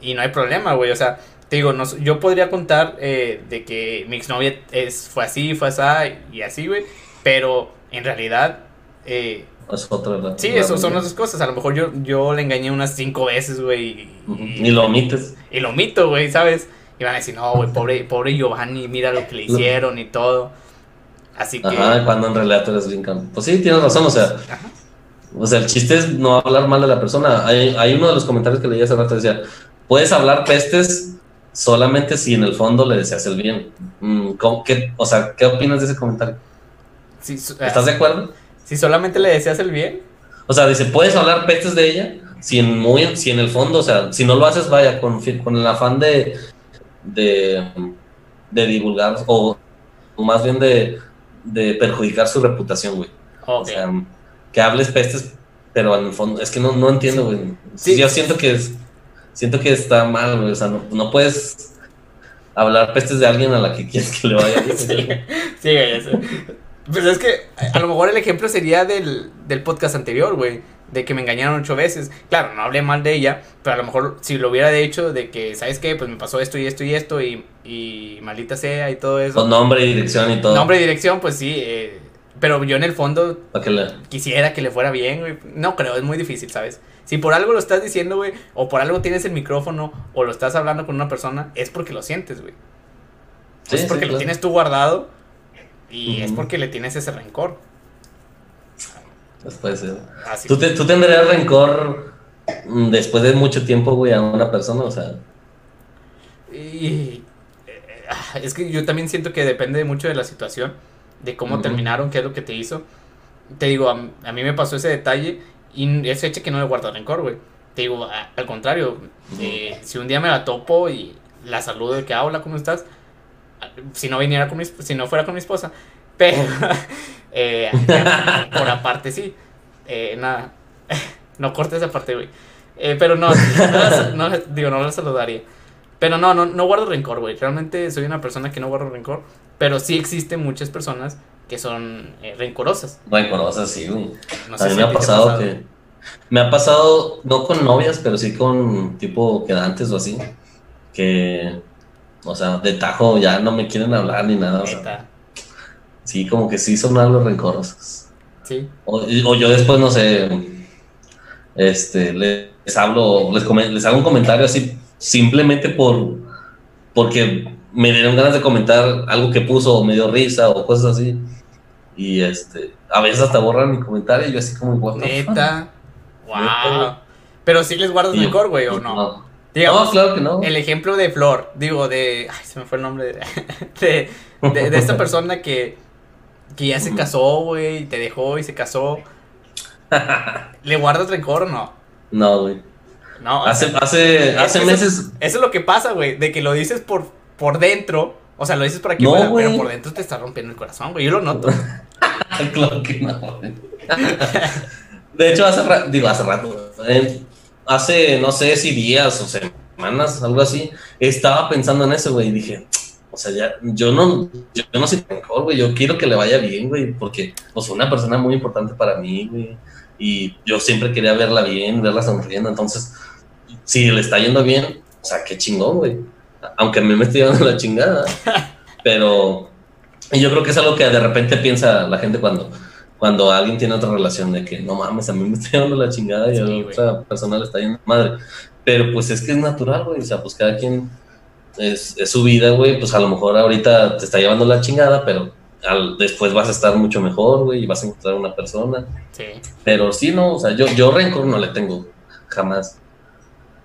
y no hay problema, güey. O sea, te digo, no, yo podría contar eh, de que mi exnovia es, fue así, fue así y así, güey. Pero en realidad. Eh, es otra, sí, eso son otras cosas. A lo mejor yo, yo le engañé unas cinco veces, güey. Y, lo omites. Y lo omito, güey, ¿sabes? Y van a decir, no, güey, pobre, pobre Giovanni, mira lo que le hicieron y todo. Así que. Ajá, cuando en realidad tú eres bien Pues sí, tienes razón, o sea. O sea, el chiste es no hablar mal de la persona. Hay, hay uno de los comentarios que leí hace rato decía: Puedes hablar pestes solamente si en el fondo le deseas el bien. Mm, qué, o sea, ¿qué opinas de ese comentario? ¿Estás de acuerdo? Si solamente le deseas el bien. O sea, dice, puedes hablar pestes de ella si en, muy, si en el fondo, o sea, si no lo haces, vaya, con, con el afán de, de, de divulgar o, más bien de, de, perjudicar su reputación, güey. O sea, que hables pestes, pero en el fondo, es que no, no entiendo, güey. Yo siento que es, siento que está mal, güey. O sea, no, no, puedes hablar pestes de alguien a la que quieres que le vaya bien. [LAUGHS] sí, sí, Pues es que a lo mejor el ejemplo sería del, del podcast anterior, güey. De que me engañaron ocho veces. Claro, no hablé mal de ella, pero a lo mejor si lo hubiera dicho de que, ¿sabes qué? Pues me pasó esto y esto y esto y, y maldita sea y todo eso. Con nombre y dirección y todo. Nombre y dirección, pues sí. Eh, pero yo en el fondo quisiera que le fuera bien, güey. No creo, es muy difícil, ¿sabes? Si por algo lo estás diciendo, güey, o por algo tienes el micrófono, o lo estás hablando con una persona, es porque lo sientes, güey. es porque lo tienes tú guardado y es porque le tienes ese rencor. Pues puede ser. ¿Tú, ¿Tú tendrías rencor mm, después de mucho tiempo, güey, a una persona? O sea. Y, eh, es que yo también siento que depende mucho de la situación, de cómo terminaron, qué es lo que te hizo. Te digo, a, mí me pasó ese detalle y es hecho que no le guardo rencor, güey. Te digo, al contrario, eh, si un día me la topo y la saludo de que habla, ¿cómo estás? Si no viniera con mi, si no fuera con mi esposa. Pero, [LAUGHS] eh, por aparte sí. Eh, nada, [LAUGHS] no cortes esa parte, güey. Eh, pero no, no, digo, no la saludaría. Pero no, no, no guardo rencor, güey. Realmente soy una persona que no guardo rencor. Pero sí existen muchas personas que son rencorosas. Rencorosas, sí, güey. a mí me ha pasado, que. Me ha pasado, no con novias, pero sí con tipo quedantes o así. Que o sea, de tajo ya no me quieren hablar ni nada. sí, como que sí son algo rencorosos. Sí. O, yo después, no sé, este, les hablo, les, les hago un comentario así, simplemente por, porque me dieron ganas de comentar algo que puso o me dio risa o cosas así. Y este, a veces hasta borran mi comentario y yo así como. Neta. Wow. Pero sí les guardas rencor, güey, o no no, claro que no. El ejemplo de Flor, digo, de. Ay, se me fue el nombre. De, [LAUGHS] de, esta persona que, que ya se casó, güey, y te dejó y se casó. [LAUGHS] ¿Le guardas rencor o no? No, güey. No. Hace, hace, hace meses. Eso es lo que pasa, güey, de que lo dices por, por dentro. O sea, lo dices por aquí, pero por dentro te está rompiendo el corazón, güey. Yo lo noto. [LAUGHS] claro que no, güey. De hecho, hace rato, digo, hace rato, hace, no sé si días o semanas, algo así, estaba pensando en eso, güey, y dije, o sea, ya, yo no, yo, no soy mejor, güey, yo quiero que le vaya bien, güey, porque, pues, una persona muy importante para mí, güey, y yo siempre quería verla bien, verla sonriendo, entonces, si le está yendo bien, o sea, qué chingón, güey, aunque a mí me estoy llevando la chingada, [LAUGHS] pero, yo creo que es algo que de repente piensa la gente cuando cuando alguien tiene otra relación de que no mames, a mí me está dando la chingada y a otra persona le está yendo madre. Pero pues es que es natural, güey. O sea, pues cada quien es, su vida, güey. Pues a lo mejor ahorita te está llevando la chingada, pero al, después vas a estar mucho mejor, güey, y vas a encontrar una persona. Sí. Pero sí, no, o sea, yo, yo rencor no le tengo, jamás.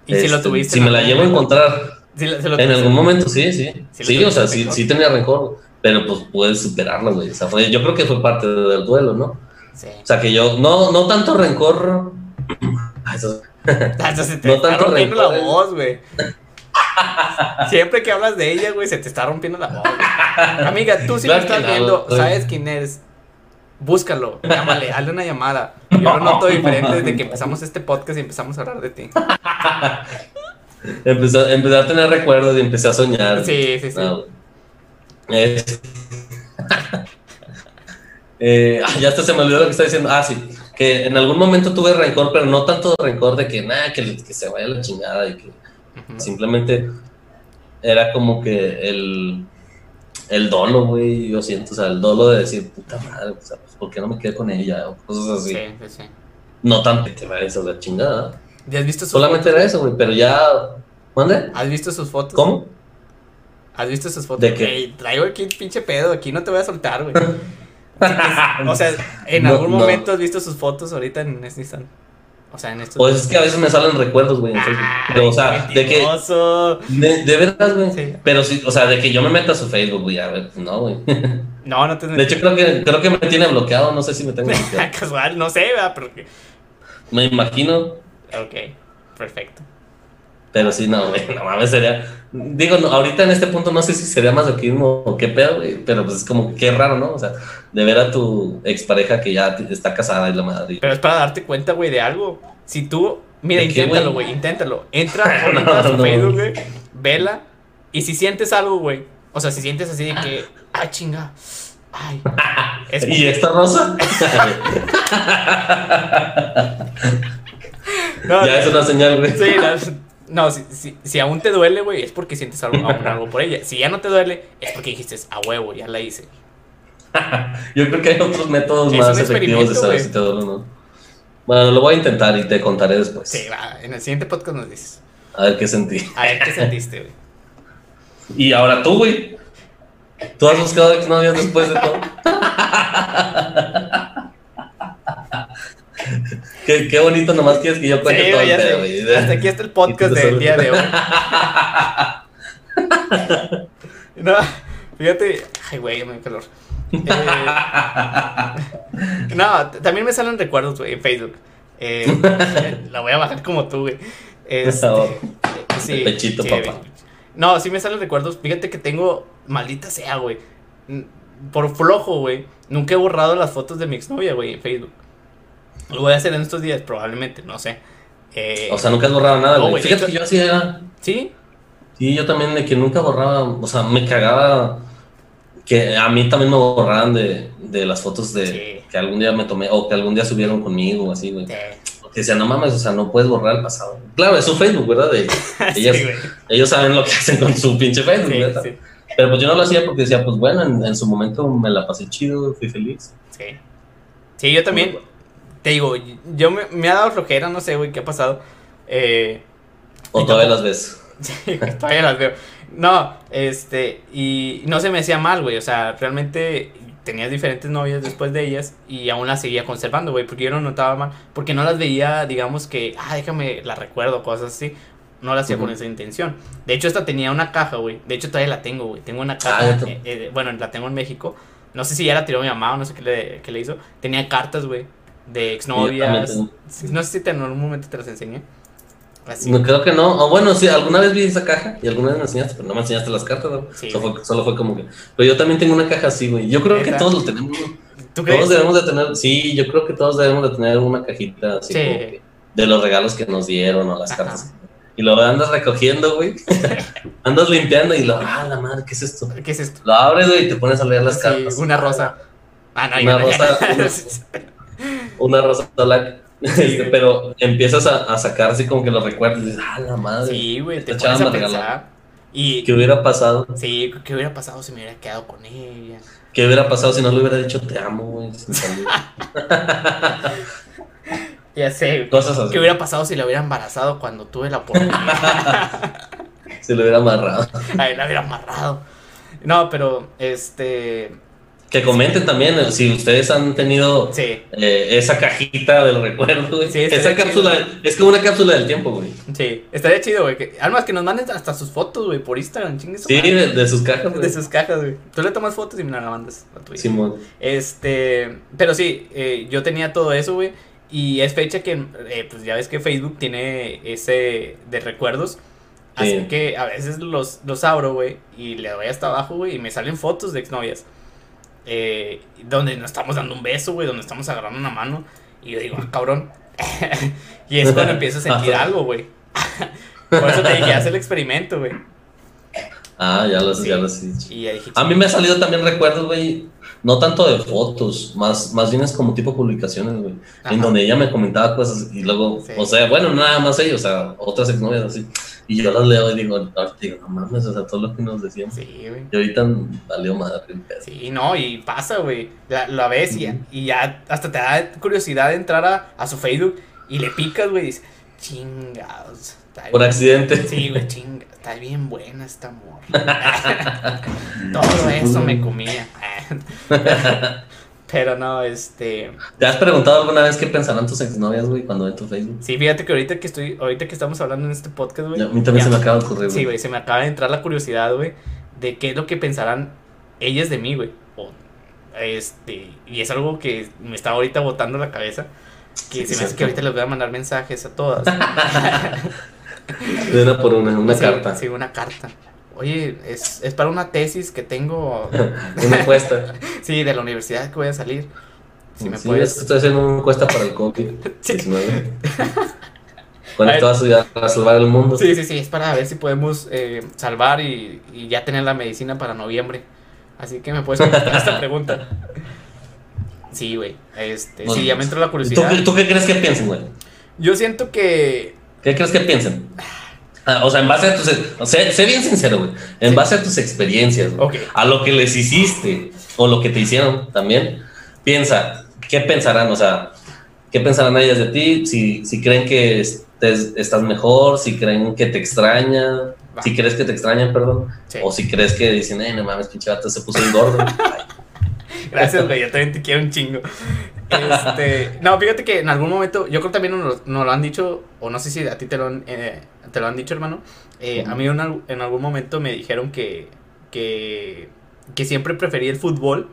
¿Y si lo este, tuviste? Si me la llevo a encontrar. en algún momento, sí, sí. Sí, o sea, sí, sí tenía rencor pero pues puedes superarlo, güey. O sea, yo creo que fue parte del duelo, ¿no? Sí. O sea, que yo, no, no tanto rencor. [LAUGHS] Eso, se te no está tanto rompiendo la voz, güey. Siempre que hablas de ella, güey, se te está rompiendo la voz. Amiga, tú si me estás viendo, sabes quién eres. Búscalo, llámale, hazle una llamada. [LAUGHS] Yo lo noto diferente desde que empezamos este podcast y empezamos a hablar de ti. [LAUGHS] empecé, empecé a tener recuerdos y empecé a soñar. Sí, sí, sí. Eh, ah, ya hasta se me olvidó lo que está diciendo. Ah, sí, que en algún momento tuve rencor, pero no tanto rencor de que nada, que, se vaya la chingada y que simplemente era como que el, el dolo, güey, yo siento, o sea, el dolo de decir, puta madre, o sea, ¿por qué no me quedé con ella? O cosas así. Sí, sí, sí. No tanto que te vayas a la chingada. ¿Ya has visto sus Solamente fotos? era eso, güey, pero ya. ¿Mande? ¿Has visto sus fotos? ¿Cómo? ¿Has visto sus fotos? ¿De qué? Ey, traigo aquí un pinche pedo, aquí no te voy a soltar, güey. [LAUGHS] o sea, en No, algún no. momento has visto sus fotos ahorita en este instante. O sea, en estos. Pues es que a veces me salen recuerdos, güey. Pero, o sea, de que. De, de verdad, güey. Sí. Pero sí, o sea, de que yo me meta a su Facebook, güey, a ver, pues no, güey. [LAUGHS] No, no te De hecho, creo que, creo que me tiene bloqueado, no sé si me tengo [LAUGHS] bloqueado. Casual, no sé, ¿verdad? Pero Me imagino, Ok, perfecto. Pero sí, no, güey, [LAUGHS] no mames, sería. Digo, no, ahorita en este punto no sé si sería masoquismo o qué pedo, güey, pero pues es como que qué raro, ¿no? O sea, de ver a tu expareja que ya está casada y la madre. Pero es para darte cuenta, güey, de algo. Si tú, mira, ¿De qué, inténtalo, güey? inténtalo. Entra ahorita [LAUGHS] No, a su no. Facebook, güey, vela. Y si sientes algo, güey, o sea, si sientes así de que, ah, chinga, ay, es [LAUGHS] ¿Y esta rosa? no, ya es una señal, güey. Sí, no, si, si, si aún te duele, güey, es porque sientes algo, aún algo por ella. Si ya no te duele, es porque dijiste, a huevo, ya la hice. [LAUGHS] Yo creo que hay otros métodos Es más efectivos de saber si te duele o no. Bueno, lo voy a intentar y te contaré después. Sí, va, en el siguiente podcast nos dices. A ver qué sentí. A ver qué sentiste, güey. Y ahora tú, güey. ¿Tú has buscado exnovias después de todo? [LAUGHS] [LAUGHS] qué, qué bonito, nomás quieres que yo cuente Sí, todo el pedo, güey. Hasta aquí está el podcast del día de hoy. [LAUGHS] No, fíjate, ay, güey, me dio calor. Eh, no, también me salen recuerdos, güey, en Facebook. Eh, [LAUGHS] la voy a bajar como tú, güey. Este, Oh, sí, de pechito, sí, papá. No, sí me salen recuerdos. Fíjate que tengo, maldita sea, güey. Por flojo, güey. Nunca he borrado las fotos de mi exnovia, güey, en Facebook. Lo voy a hacer en estos días, probablemente, no sé. Eh, O sea, nunca has borrado nada, güey. Fíjate que yo así era. ¿Sí? Sí, yo también de que nunca borraba. O sea, me cagaba que a mí también me borraran de, de las fotos de Sí. que algún día me tomé o que algún día subieron conmigo o así, güey. Sí. Decía, no mames, o sea, no puedes borrar el pasado. Claro, es su Facebook, ¿verdad? De- [LAUGHS] Sí, güey. ellos saben lo que hacen con su pinche Facebook, ¿verdad? Pero pues yo no lo hacía porque decía, pues bueno, en, en su momento me la pasé chido, fui feliz. sí. Sí, yo también. Te digo, yo me, me ha dado flojera, no sé, güey, qué ha pasado. Eh, O todavía las ves. [LAUGHS] Sí, todavía las veo. No, este, y no se me hacía mal, güey. O sea, realmente tenía diferentes novias después de ellas y aún las seguía conservando, güey, porque yo no notaba mal, porque no las veía, digamos que, ah, déjame, la recuerdo, cosas así. No las hacía con esa intención. De hecho, esta tenía una caja, güey. De hecho, todavía la tengo, güey. Tengo una Ah, caja, eh, eh, bueno, la tengo en México. No sé si ya la tiró mi mamá o no sé qué le, qué le hizo. Tenía cartas, güey, de exnovias. también No sé si te- en algún momento te las enseñé. Así. No, creo que no. O bueno, sí, alguna vez vi esa caja y alguna vez me enseñaste, pero no me enseñaste las cartas, ¿no? Sí, solo, fue, solo fue como que. Pero yo también tengo una caja así, güey. Yo creo que todos lo tenemos. ¿Tú crees? Todos debemos de tener. Sí, yo creo que todos debemos de tener una cajita así Sí. como que de los regalos que nos dieron o las Ajá. cartas. Y lo andas recogiendo, güey. [LAUGHS] andas limpiando y lo. Ah, la madre, ¿qué es esto? ¿Qué es esto? Lo abres, güey, y te pones a leer las Sí, cartas. una rosa. Ah, no, Una rosa. [LAUGHS] una- rosa black. Este, pero empiezas a, a sacar así como que los recuerdos y dices, ah, la madre. Sí, güey, te pones a pensar. Y ¿Qué hubiera pasado? sí, ¿qué hubiera pasado si me hubiera quedado con ella? ¿Qué hubiera pasado si no le hubiera dicho te amo, güey? [LAUGHS] Ya sé. Cosas así. ¿Qué hubiera pasado si la hubiera embarazado cuando tuve la oportunidad? [LAUGHS] Si lo hubiera amarrado. Ay, la hubiera amarrado. No, pero este. Que comenten también eh, si ustedes han tenido Sí, eh, esa cajita del recuerdo, güey. Sí, estaría esa cápsula, es como una cápsula del tiempo, güey. sí. Estaría chido, güey. que- Además, que nos manden hasta sus fotos, güey, por Instagram. Chingue su Sí, de, de sus cajas, De güey. sus cajas, güey. Tú le tomas fotos y me las mandas a tu. Simón. Este, pero sí, eh, yo tenía todo eso, güey. Y es fecha que, eh, pues ya ves que Facebook tiene ese de recuerdos. Así Sí. que a veces los, los abro, güey, y le doy hasta abajo, güey, y me salen fotos de exnovias. Eh, donde nos estamos dando un beso, güey, donde estamos agarrando una mano. Y yo digo, ah, cabrón. [LAUGHS] y es cuando empiezo a sentir algo, güey. [LAUGHS] Por eso te dije, haz el experimento, güey. Ah, ya lo sé, Sí. ya lo sé. Y dije, A mí me ha salido también recuerdos, güey, no tanto de fotos, más, más bien es como tipo publicaciones, güey, en donde ella me comentaba cosas y luego, Sí. o sea, bueno, nada más ella, o sea, otras exnovias así, y yo las leo y digo, ahorita digo, no mames, o sea, todo lo que nos decíamos. Sí, güey. Y ahorita valió madre. Sí, no, y pasa, güey. La, la ves y, Ujú. y ya hasta te da curiosidad de entrar a, a su Facebook y le picas, güey, y dices, chingados. Está Por bien- accidente. Sí, güey, chinga, está bien buena esta morra. [LAUGHS] Todo eso me comía. [LAUGHS] Pero no, este. ¿Te has preguntado alguna vez qué pensarán tus exnovias, güey, cuando ven tu Facebook? Sí, fíjate que ahorita que estoy, ahorita que estamos hablando en este podcast, güey. A mí también se me acaba de ocurrir, Sí, güey, se me acaba de entrar la curiosidad, güey, de qué es lo que pensarán ellas de mí, güey. O, este, y es algo que me está ahorita botando la cabeza. Que Sí, se me hace que ahorita les voy a mandar mensajes a todas. [LAUGHS] [LAUGHS] De una por una, una Sí, carta, Sí, una carta. Oye, es, es para una tesis que tengo, [LAUGHS] una encuesta. [LAUGHS] sí, de la universidad que voy a salir. Si me sí, puedes... es estoy haciendo una encuesta para el COVID. Sí. 19. ¿Cuál A salvar el mundo? Sí, sí, sí, es para ver si podemos eh, salvar y, y ya tener la medicina para noviembre. Así que me puedes contestar esta pregunta. Sí, güey. Este, sí, ya me entró la ¿Tú, curiosidad. tú qué crees que piensen, güey? Yo siento que. ¿Qué crees que piensen? Ah, O sea, en base a tus. O sea, sé bien sincero, güey. En Sí. base a tus experiencias, güey, Ok. a lo que les hiciste o lo que te hicieron también, piensa, ¿qué pensarán? O sea, ¿qué pensarán ellas de ti? Si, si creen que estés- estás mejor, si creen que te extrañan, Va. si crees que te extrañan, perdón, Sí. o si crees que dicen, eh, no mames, pinche vato, se puso un gordo. [LAUGHS] Gracias, güey. Yo también te quiero un chingo. Este, no, fíjate que en algún momento, yo creo que también nos, nos lo han dicho, o no sé si a ti te lo han, eh, te lo han dicho, hermano. Eh, a mí en, al- en algún momento me dijeron que, que, que siempre preferí el fútbol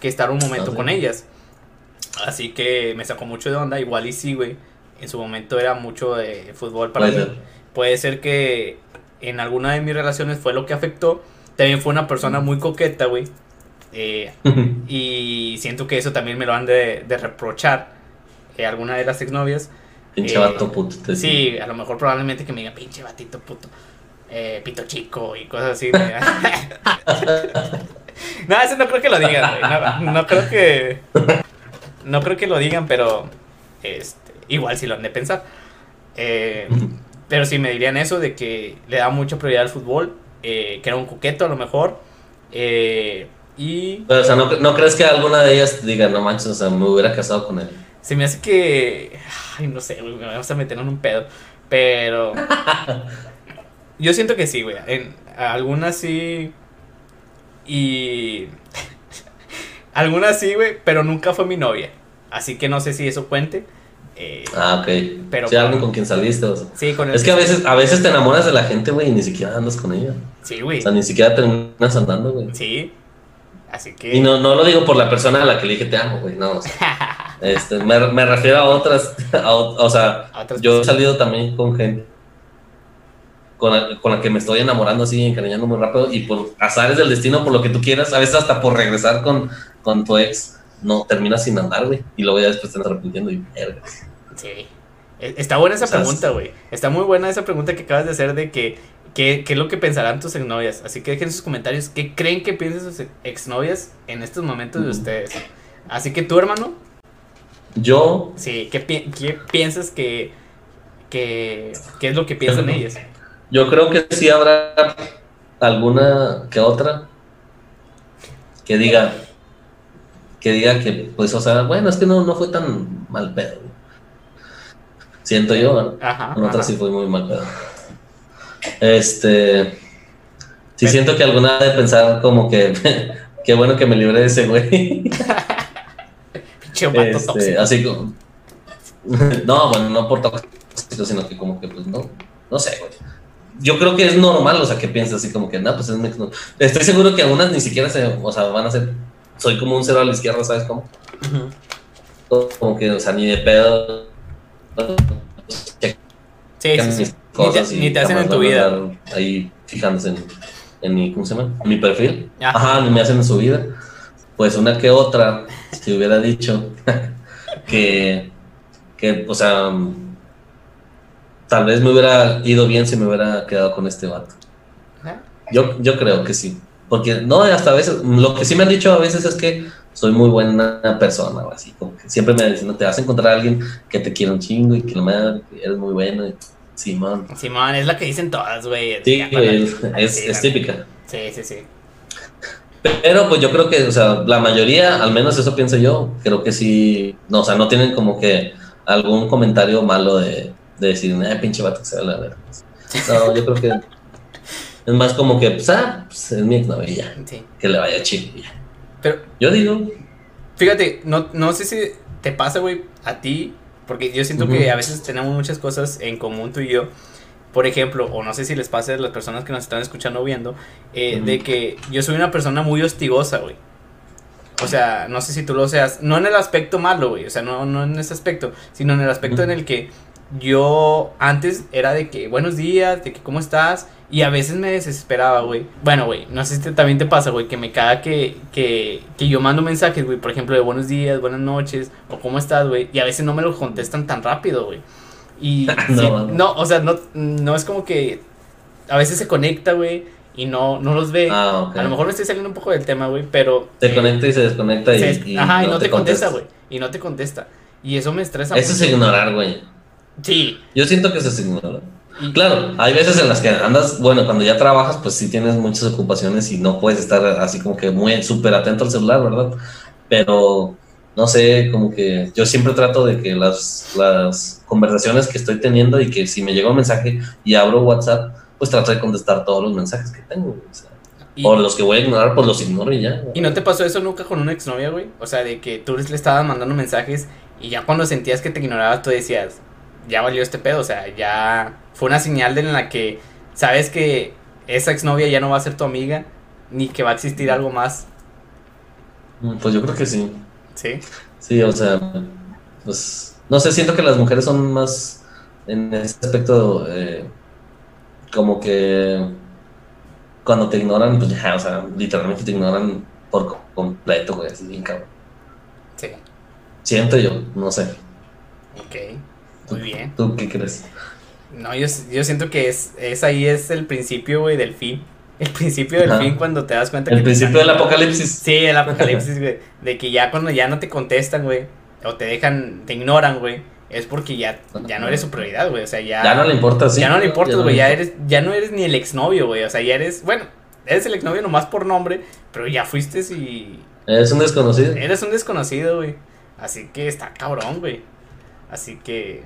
que estar un momento con ellas. Así que me sacó mucho de onda. Igual y sí, güey. En su momento era mucho de fútbol para Puede mí. ser. Puede ser que en alguna de mis relaciones fue lo que afectó. También fue una persona muy coqueta, güey. Eh, y siento que eso también me lo han de, de reprochar eh, alguna de las exnovias. pinche Eh, vato puto. te. Sí, a lo mejor probablemente que me diga pinche batito puto, eh, pito chico y cosas así. [LAUGHS] no, eso no creo que lo digan, güey. No, no creo que. No creo que lo digan, pero. Este, igual si lo han de pensar. Eh, pero sí me dirían eso de que le da mucha prioridad al fútbol, eh, que era un coqueto a lo mejor. eh, y Pero, o sea, ¿no, ¿no crees que alguna de ellas diga, no manches, o sea, me hubiera casado con él? se me hace que. Ay, no sé, me vamos a meter en un pedo. Pero. [LAUGHS] Yo siento que sí, güey. En algunas sí. Y. [LAUGHS] algunas sí, güey, pero nunca fue mi novia. Así que no sé si eso cuente. Eh, Ah, ok. Pero- sí, alguien con quien saliste, o sea. sí, con el Es que a veces, a veces te enamoras de la gente, güey, y ni siquiera andas con ella. Sí, güey. O sea, ni siquiera terminas andando, güey. Sí. Así que. Y no, no lo digo por la persona a la que le dije te amo, güey, no. o sea, [LAUGHS] este, me, me refiero a otras, [LAUGHS] a o, sea, yo he salido también con gente con la, con la que me estoy enamorando así, encariñando muy rápido, y por azares del destino, por lo que tú quieras, a veces hasta por regresar con, con tu ex, no terminas sin andar, güey, y luego ya después te estás arrepintiendo y verga. Sí. E- Está buena esa pregunta, güey. Está muy buena esa pregunta que acabas de hacer de que qué, qué es lo que pensarán tus exnovias. Así que dejen en sus comentarios qué creen que piensan sus exnovias en estos momentos de ustedes. Así que tú, hermano, Yo, sí, ¿qué, pi- qué piensas que, que, qué es lo que piensan ellas? yo creo que sí habrá alguna que otra que diga, que diga que, pues, o sea, bueno, es que no, no fue tan mal pedo. Siento yo, ¿no? Ajá. Con sí fue muy mal pedo. Este. Sí, Pero- siento que alguna de pensar como que. [LAUGHS] Qué bueno que me libré de ese güey. Este, así como. [LAUGHS] No, bueno, no por tóxico, sino que como que, pues no. No sé, güey. Yo creo que es normal, o sea, que pienses así como que, no, pues es mi. Estoy seguro que algunas ni siquiera se. O sea, van a ser. Soy como un cero a la izquierda, ¿sabes cómo? Como que, o sea, ni de pedo. Sí, sí, sí. Ni te, cosas y ni te hacen en tu vida. Ahí fijándose en, en mi, ¿cómo se llama? En mi perfil. Ajá. Ajá, ni me hacen en su vida. Pues una que otra, si hubiera dicho [LAUGHS] que, que, o sea, tal vez me hubiera ido bien si me hubiera quedado con este vato. Ajá. Yo, yo creo que sí. Porque no, hasta a veces, lo que sí me han dicho a veces es que soy muy buena persona, así, como que siempre me dicen, te vas a encontrar a alguien que te quiere un chingo y que lo madre, eres muy bueno. Y, Simón. Simón, es la que dicen todas, güey. Sí, güey, es, es típica. Sí, sí, sí. Pero pues yo creo que, o sea, la mayoría, al menos eso pienso yo, creo que sí, no, o sea, no tienen como que algún comentario malo de, de decir, eh, pinche vato que se va a la verga. No, yo creo que es más como que, pues, ah, pues es mi exnovia, sí. que le vaya chido. Pero, yo digo. Fíjate, no, no sé si te pasa, güey, a ti, porque yo siento que a veces tenemos muchas cosas en común tú y yo. Por ejemplo, o no sé si les pasa a las personas que nos están escuchando o viendo, eh, de que yo soy una persona muy hostigosa, güey. O sea, no sé si tú lo seas, no en el aspecto malo, güey, o sea, no, no en ese aspecto, sino en el aspecto en el que yo antes era de que buenos días, de que cómo estás, y a veces me desesperaba, güey. Bueno, güey, no sé si también te pasa, güey, que me caga que, que, que yo mando mensajes, güey, por ejemplo, de buenos días, buenas noches, o cómo estás, güey, y a veces no me lo contestan tan rápido, güey. Y [LAUGHS] no, o sea, no, no es como que a veces se conecta, güey, y no, no los ve. Ah, a lo mejor me estoy saliendo un poco del tema, güey, pero... Se eh, conecta y se desconecta y, Ajá, y no, te, contesta, güey. Y no te contesta. Y eso me estresa. Eso es ignorar, güey. Sí. Yo siento que eso es ignorar. Claro, hay veces en las que andas, bueno, cuando ya trabajas, pues sí tienes muchas ocupaciones y no puedes estar así como que muy súper atento al celular, ¿verdad? Pero no sé, como que yo siempre trato de que las, las conversaciones que estoy teniendo y que si me llega un mensaje y abro WhatsApp, pues trato de contestar todos los mensajes que tengo. O, los que voy a ignorar, pues los ignoro y ya. ¿Y no te pasó eso nunca con una exnovia, güey? O sea, de que tú le estabas mandando mensajes y ya cuando sentías que te ignoraba, tú decías, ya valió este pedo, o sea, ya fue una señal en la que sabes que esa exnovia ya no va a ser tu amiga, ni que va a existir algo más. Mm, pues yo creo que sí. Sí. Sí, o sea, pues no sé, siento que las mujeres son más en ese aspecto eh, como que cuando te ignoran, pues ya, o sea, literalmente te ignoran por completo, güey, así bien cabrón. Sí. Siento yo, no sé. Ok, muy bien. ¿Tú qué crees? No, yo, yo siento que es, es ahí es el principio, güey, del fin. El principio del fin cuando te das cuenta el principio del apocalipsis. Sí, el apocalipsis, [LAUGHS] güey. De que ya cuando ya no te contestan, güey. O te dejan, te ignoran, güey. Es porque ya, ya no eres su prioridad, güey. O sea, ya. Ya no le importa, sí. Ya no le importa, güey. Ya, eres, ya no eres ni el exnovio, güey. O sea, ya eres. Bueno, eres el exnovio nomás por nombre. Pero ya fuiste y. Eres un desconocido. Eres un desconocido, güey. Así que está cabrón, güey. Así que.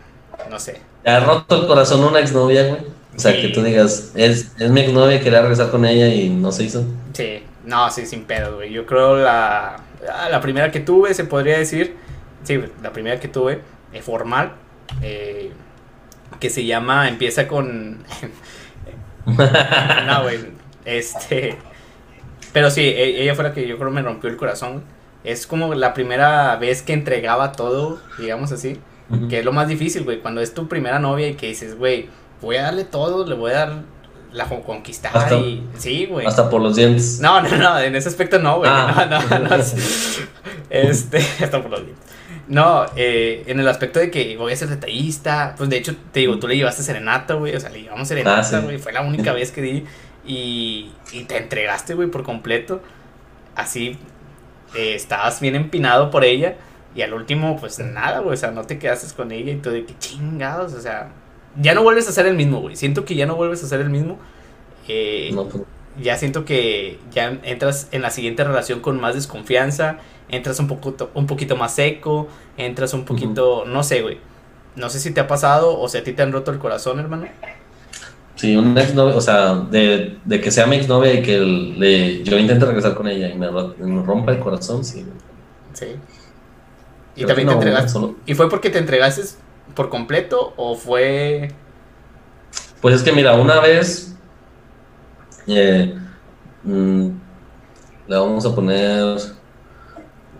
No sé. Te ha roto el corazón una exnovia, güey. O sea, que tú digas, es, es mi exnovia, quería regresar con ella y no se hizo. Sí, no, sí, sin pedo, güey. Yo creo la, ah, la primera que tuve, se podría decir, sí, la primera que tuve, eh, formal, eh, que se llama, empieza con... [LAUGHS] no, güey, este... Pero sí, e, ella fue la que yo creo me rompió el corazón. Es como la primera vez que entregaba todo, digamos así, que es lo más difícil, güey, cuando es tu primera novia y que dices, güey, voy a darle todo, le voy a dar la conquistar y sí, güey. Hasta por los dientes. No, no, no, en ese aspecto no, güey. Ah. [LAUGHS] No, no, no. este, [LAUGHS] hasta por los dientes. No, eh, en el aspecto de que voy a ser detallista, pues de hecho, te digo, tú le llevaste serenata, güey, o sea, le llevamos serenata, ah, güey, fue la única [LAUGHS] vez que di y, y te entregaste, güey, por completo. Así, eh, estabas bien empinado por ella y al último, pues nada, güey, o sea, no te quedaste con ella y tú de que chingados, o sea, ya no vuelves a ser el mismo, güey. Siento que ya no vuelves a ser el mismo. Eh, pues. Ya siento que ya entras en la siguiente relación con más desconfianza, entras un, poco, un poquito más seco, entras un poquito, no sé, güey. No sé si te ha pasado o si a ti te han roto el corazón, hermano. Sí, un exnovio, o sea, de, que sea mi exnovia y que le, yo intente regresar con ella y me, rompa el corazón, sí. Sí. Y también te entregaste. ¿Y fue porque te entregaste por completo o fue...? Pues es que mira, una vez eh, mm, le vamos a poner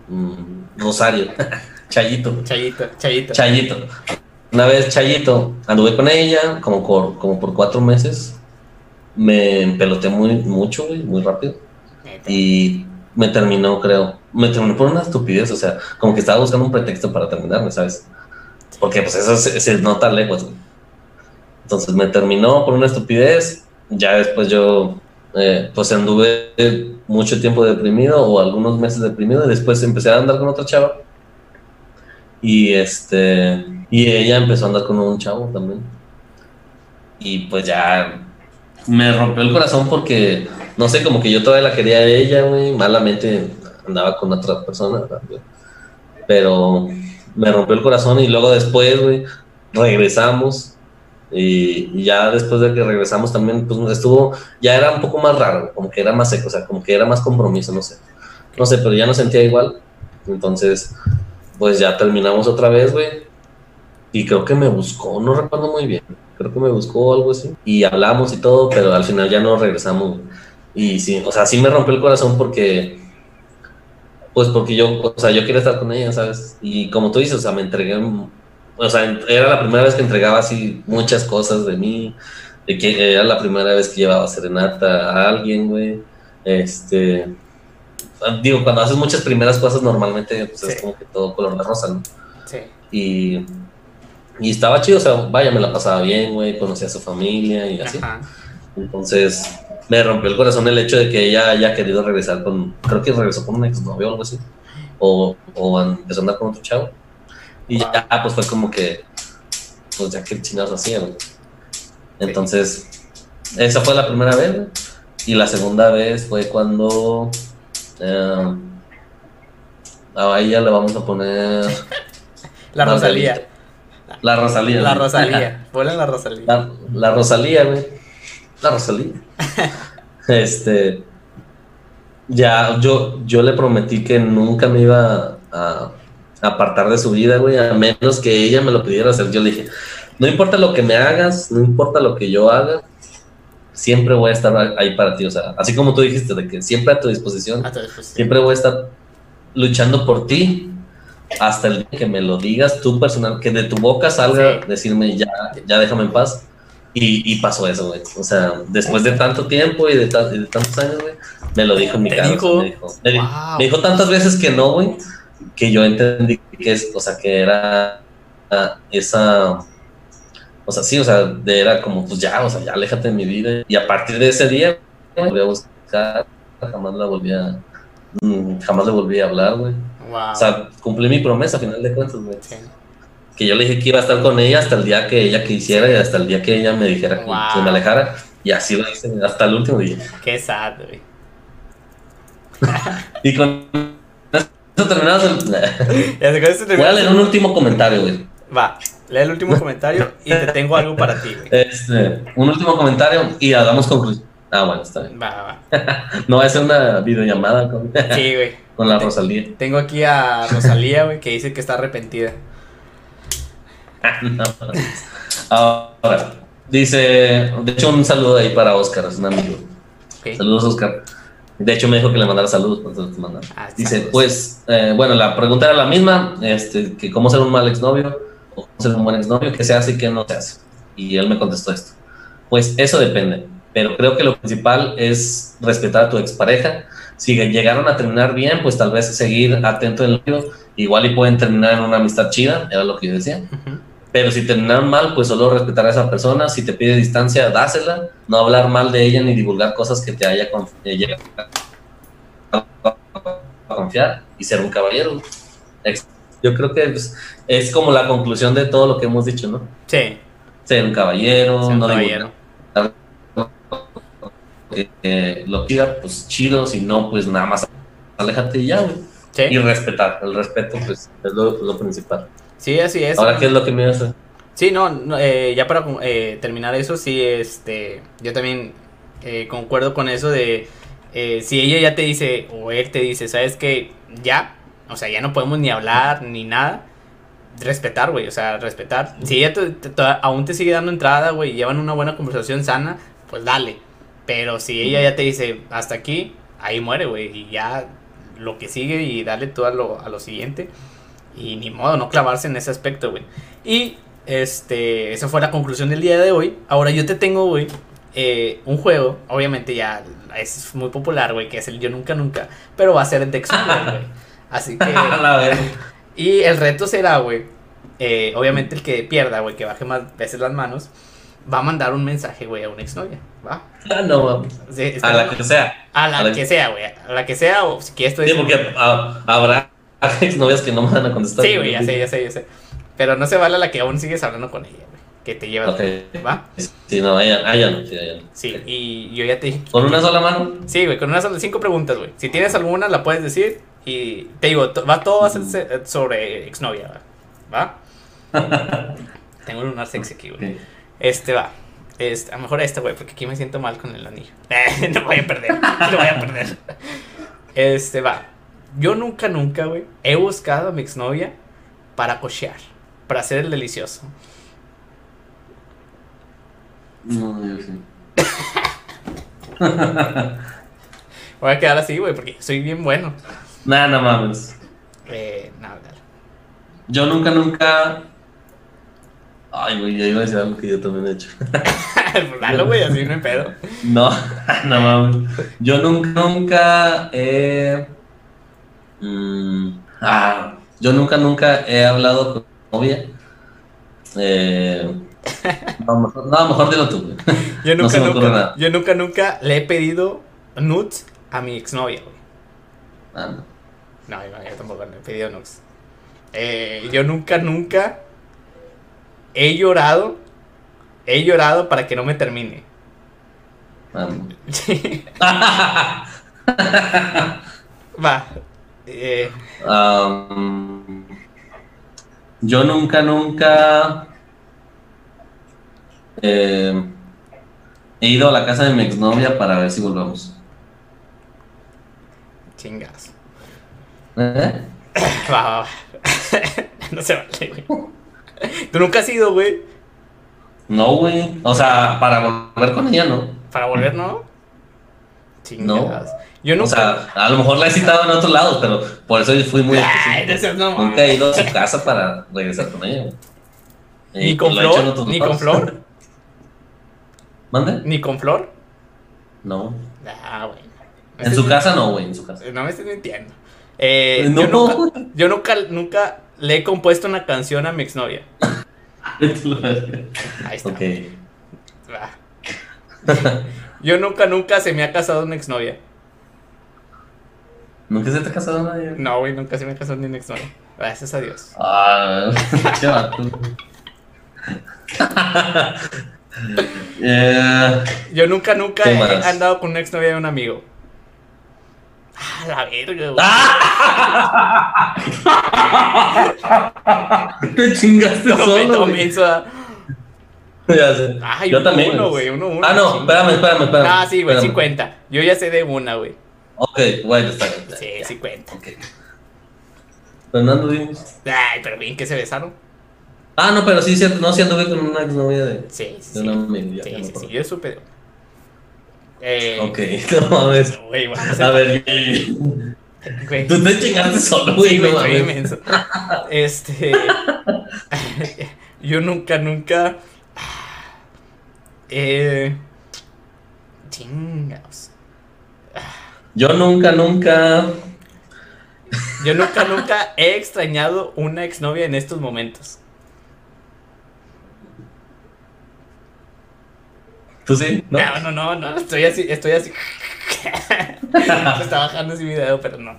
mm, Rosario, [LAUGHS] Chayito. Chayito, Chayito. Chayito. Una vez Chayito, anduve con ella como por, como por cuatro meses. Me empeloté muy, mucho, muy rápido. Y me terminó, creo. Me terminó por una estupidez, o sea, como que estaba buscando un pretexto para terminarme, ¿sabes? Porque pues eso se, nota lejos. Entonces me terminó por una estupidez. Ya después yo eh, pues anduve mucho tiempo deprimido o algunos meses deprimido y después empecé a andar con otra chava y este y ella empezó a andar con un chavo también y pues ya me rompió el corazón porque no sé como que yo todavía la quería a ella güey malamente andaba con otra persona pero me rompió el corazón y luego después regresamos y, ya después de que regresamos también, pues estuvo, ya era un poco más raro, como que era más seco, o sea, como que era más compromiso, no sé. No sé, pero ya no sentía igual. Entonces, pues ya terminamos otra vez, güey. Y creo que me buscó, no recuerdo muy bien. Creo que me buscó algo así. Y hablamos y todo, pero al final ya no regresamos. Y sí, o sea, sí me rompió el corazón porque, pues porque yo, o sea, yo quería estar con ella, ¿sabes? Y como tú dices, o sea, me entregué o sea, era la primera vez que entregaba así muchas cosas de mí, de que era la primera vez que llevaba serenata a alguien, güey. Este, digo, cuando haces muchas primeras cosas normalmente pues es como que todo color de rosa, ¿no? Sí. Y, y estaba chido, o sea, vaya, me la pasaba bien, güey, conocía a su familia y así. Entonces, me rompió el corazón el hecho de que ella haya querido regresar con, creo que regresó con un exnovio o algo así, o, o empezó a andar con otro chavo. Y ya, pues fue como que, pues ya que chingados hacían. Entonces, esa fue la primera vez. Y la segunda vez fue cuando eh, a ella le vamos a poner. La Rosalía. La Rosalía. La Rosalía. [LAUGHS] Ponle la Rosalía. La, la Rosalía, güey. La Rosalía. [LAUGHS] este. Ya, yo, yo le prometí que nunca me iba a apartar de su vida, güey, a menos que ella me lo pidiera hacer. Yo le dije, no importa lo que me hagas, no importa lo que yo haga, siempre voy a estar ahí para ti. O sea, así como tú dijiste, de que siempre a tu disposición, siempre voy a estar luchando por ti hasta el día que me lo digas tú personal, que de tu boca salga decirme ya, ya déjame en paz. Y, pasó eso, güey. O sea, después de tanto tiempo y de, tantos años, güey, me lo dijo en mi cara. me dijo tantas veces que no, güey, que yo entendí que es, o sea, que era esa, o sea, sí, o sea, era como, pues ya, o sea, ya aléjate de mi vida. Y a partir de ese día, me volví a buscar, jamás la volví a, mm, jamás le volví a hablar, güey. O sea, cumplí mi promesa a final de cuentas, güey. Que yo le dije que iba a estar con ella hasta el día que ella quisiera y hasta el día que ella me dijera que, me alejara. Y así lo hice hasta el último día. Qué sad, güey. [LAUGHS] y con terminamos el... [LAUGHS] Voy a leer un último comentario, güey. Va, lee el último comentario y te tengo algo para ti, güey. Este, un último comentario y hagamos conclusión. Ah, bueno, está bien. Va, va. [LAUGHS] no va a ser una videollamada con, sí, güey. con la Rosalía. Tengo aquí a Rosalía, güey, que dice que está arrepentida. [LAUGHS] Ahora, dice, de hecho, un saludo ahí para Oscar, es un amigo. Saludos, Oscar. De hecho, me dijo que le mandara saludos. Ah, Dice, pues, eh, bueno, la pregunta era la misma, este, que cómo ser un mal exnovio o cómo ser un buen exnovio, que se hace y que no se hace. Y él me contestó esto. Pues eso depende, pero creo que lo principal es respetar a tu expareja. Si llegaron a terminar bien, pues tal vez seguir atento en lo igual y pueden terminar en una amistad chida, era lo que yo decía. Pero si terminaron mal, pues solo respetar a esa persona. Si te pide distancia, dásela. No hablar mal de ella ni divulgar cosas que te haya llegado a confiar y ser un caballero. Yo creo que es, como la conclusión de todo lo que hemos dicho, ¿no? Sí. Ser un caballero, no caballero. Eh, lo diga, pues chido, si no, pues nada más aléjate y ya, güey. Y respetar, el respeto, pues es lo principal. Sí, así es. Ahora, ¿qué es lo que me hace? Sí, no, eh, ya para eh, terminar eso, sí, este, yo también eh, concuerdo con eso de si ella ya te dice o él te dice, sabes que ya, o sea, ya no podemos ni hablar ni nada, respetar, güey, o sea, respetar. Si ella aún te sigue dando entrada, güey, llevan una buena conversación sana, pues dale. Pero si ella ya te dice hasta aquí, ahí muere, güey, y ya lo que sigue y dale tú a lo, a lo siguiente. Y ni modo, no clavarse en ese aspecto, güey. Y este, esa fue la conclusión del día de hoy. Ahora yo te tengo, güey, eh, un juego. Obviamente ya es muy popular, güey, que es el Yo Nunca Nunca. Pero va a ser en Texas, [LAUGHS] güey. Así que... y el reto será, güey, eh, obviamente el que pierda, güey, que baje más veces las manos. va a mandar un mensaje, güey, a una exnovia, ¿va? Ah, no. Sí, A la que sea. a la a la que que- sea, güey, a la que sea, o si quieres tú Sí, porque habrá exnovias [LAUGHS] que no me van a contestar. Sí, güey, ya sé, ya sé, ya sé. Pero no se vale la que aún sigues hablando con ella, güey. Que te llevas, Ok. ¿va? Sí, no, ah, ya no, sí, ella no. Sí, y yo ya te dije. ¿Con una sola mano? Sí, güey, con una sola, cinco preguntas, güey. Si tienes alguna, la puedes decir. Y te digo, va todo a ser se- sobre exnovia, ¿va? ¿Va? [LAUGHS] Tengo un lunar sexy aquí, güey. Este va. Este, a lo mejor este, güey, porque aquí me siento mal con el anillo. [LAUGHS] no voy a perder, no voy a perder. Este va. Yo nunca, nunca, güey, he buscado a mi exnovia para cochear, para hacer el delicioso. No, yo sí. [LAUGHS] Voy a quedar así, güey, porque soy bien bueno. Nah, no mames. Eh, nada, nada. Yo nunca, nunca. Ay, güey, ya iba a decir algo que yo también he hecho. [LAUGHS] Dalo, güey, así no hay pedo. No, [LAUGHS] no mames. Yo nunca, nunca he. Mm, ah, yo nunca, nunca he hablado con mi novia. Eh, [LAUGHS] no, mejor, no, mejor dilo tú, güey. Yo [LAUGHS] nunca, nunca, nada. yo nunca, nunca le he pedido nudes a mi exnovia, güey. Ah, no. No, no, yo tampoco le he pedido nudes. Eh, yo nunca, nunca he llorado. He llorado para que no me termine. Ah, no. [LAUGHS] Va. Eh, yo nunca, nunca eh, he ido a la casa de mi exnovia para ver si volvemos. chingas. ¿Eh? [COUGHS] Va, va, va. [LAUGHS] no se vale, güey. Tú nunca has ido, güey. No, güey. O sea, para volver con ella, no. Para volver, ¿no? Chingas. Yo O nunca. sea, a lo mejor la he citado en otros lados, pero por eso fui muy Ay, no. Nunca he ido a su casa para regresar con ella. Ni Y con he flor, ni con flor, [LAUGHS] ¿Mande? ni con flor. No. Ah, güey. En su casa no, güey, en su casa. No me estoy mintiendo. Eh, No. yo, nunca, yo nunca, nunca le he compuesto una canción a mi exnovia. [LAUGHS] Ahí está. ok. Ah. [LAUGHS] Yo nunca, nunca se me ha casado una exnovia. ¿Nunca se te ha casado nadie? No, güey, nunca se me ha casado ni una exnovia. Gracias a Dios. Ah, [LAUGHS] qué vato. [LAUGHS] Eh, Yo nunca, nunca ¿Qué he más? andado con una exnovia de un amigo. Ah, la verga, güey. [LAUGHS] te chingaste No me solo, ah. Ya sé. Ay, Yo uno, también. uno, güey, uno, uno. Ah, no, espérame, espérame, espérame. Ah, sí, güey, espérame. 50. Yo ya sé de una, güey. Ok, bueno, está bien. Sí, ya. 50. Ok. Fernando, dimos. Ay, pero bien que se besaron. Ah, no, pero sí, cierto, no, sí anduve con una exnovia de, Sí, sí, de sí. una amiga. Sí, sí, sí, yo supe. Eh, Ok, [LAUGHS] no mames. Güey, vamos A a ver, Güey. tú te chingaste solo, güey, Sí, no mames. inmenso. Este. [LAUGHS] yo nunca, nunca. Eh. Chingados. Yo nunca, nunca. Yo nunca, nunca he extrañado una exnovia en estos momentos. ¿Tú sí? ¿No? No, no, no, no. Estoy así, estoy así. [LAUGHS] Está bajando así mi dedo, pero no.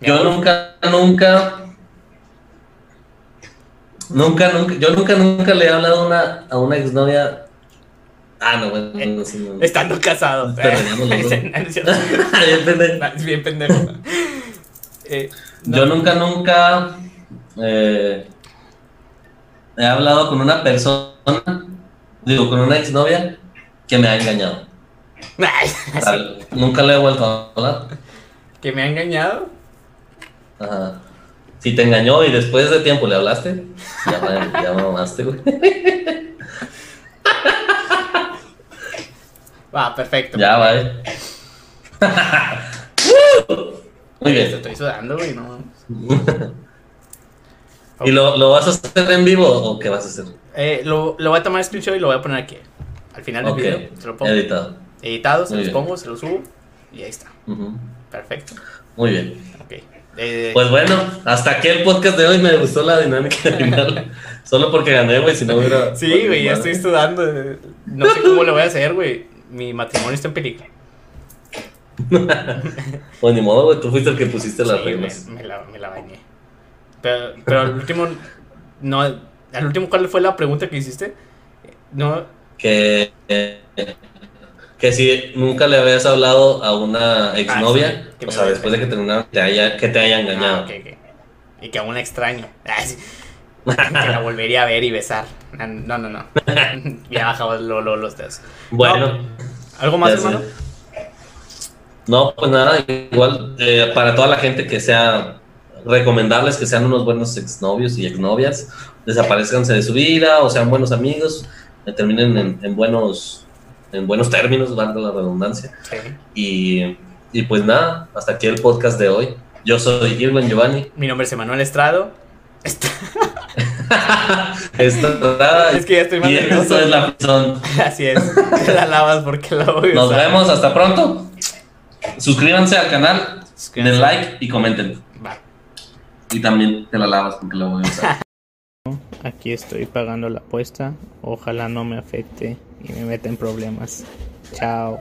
Mi Yo amor, nunca, nunca. Nunca, nunca. Yo nunca, nunca le he hablado una, a una exnovia. Ah, no, bueno, Eh, no, sí, no. Estando casado. Terminamos los dos. No, es cierto. [LAUGHS] Bien pendejo. Bien pendejo. Eh, no. Yo nunca, nunca eh, he hablado con una persona, digo, con una exnovia que me ha engañado. Ay, sea, nunca le he vuelto a hablar. que me ha engañado. Ajá. Si te engañó y después de tiempo le hablaste, ya me, ya me mamaste, güey. [LAUGHS] Va, perfecto. Ya, vale. [LAUGHS] Muy Te bien. estoy sudando, güey, no. ¿Y lo, lo vas a hacer en vivo o qué vas a hacer? Eh, lo, lo voy a tomar screenshot y lo voy a poner aquí. Al final del Ok, video. Se lo pongo. editado. Editado, se Muy los bien. pongo, se los subo. Y ahí está. Perfecto. Muy bien. Eh, Pues bueno, hasta aquí el podcast de hoy. Me gustó la dinámica de final. [LAUGHS] Solo porque gané, güey, si no hubiera. Sí, güey, ya estoy estudiando. No sé cómo lo voy a hacer, güey. Mi matrimonio está en peligro. [LAUGHS] pues ni modo, güey, tú fuiste el que pusiste las reglas. Me, la, me la bañé. Pero, pero al último. No, al último, ¿cuál fue la pregunta que hiciste? No. Que. que si nunca le habías hablado a una ah, exnovia, o sea, después de que terminaron, te haya, que te haya engañado. Ah, y que aún extraño. que la volvería a ver y besar. No, no, no. [LAUGHS] ya bajamos lo, los dedos. Bueno. ¿Algo más, hermano? No, pues nada, igual eh, para toda la gente que sea, recomendarles que sean unos buenos exnovios y exnovias, desaparezcanse de su vida o sean buenos amigos, terminen en, buenos en buenos términos, valga la redundancia. Y, y, pues nada, hasta aquí el podcast de hoy. Yo soy Irwin Giovanni. Mi nombre es Emanuel Estrado. [LAUGHS] Estrada. es que ya estoy más y nervioso. es la prisión. [LAUGHS] Así es. la lavas porque la voy a Nos vemos, hasta pronto. Suscríbanse al canal, den like y comenten. Y también te la lavas porque la voy a usar. [LAUGHS] Aquí estoy pagando la apuesta. Ojalá no me afecte y me meta en problemas. Chao.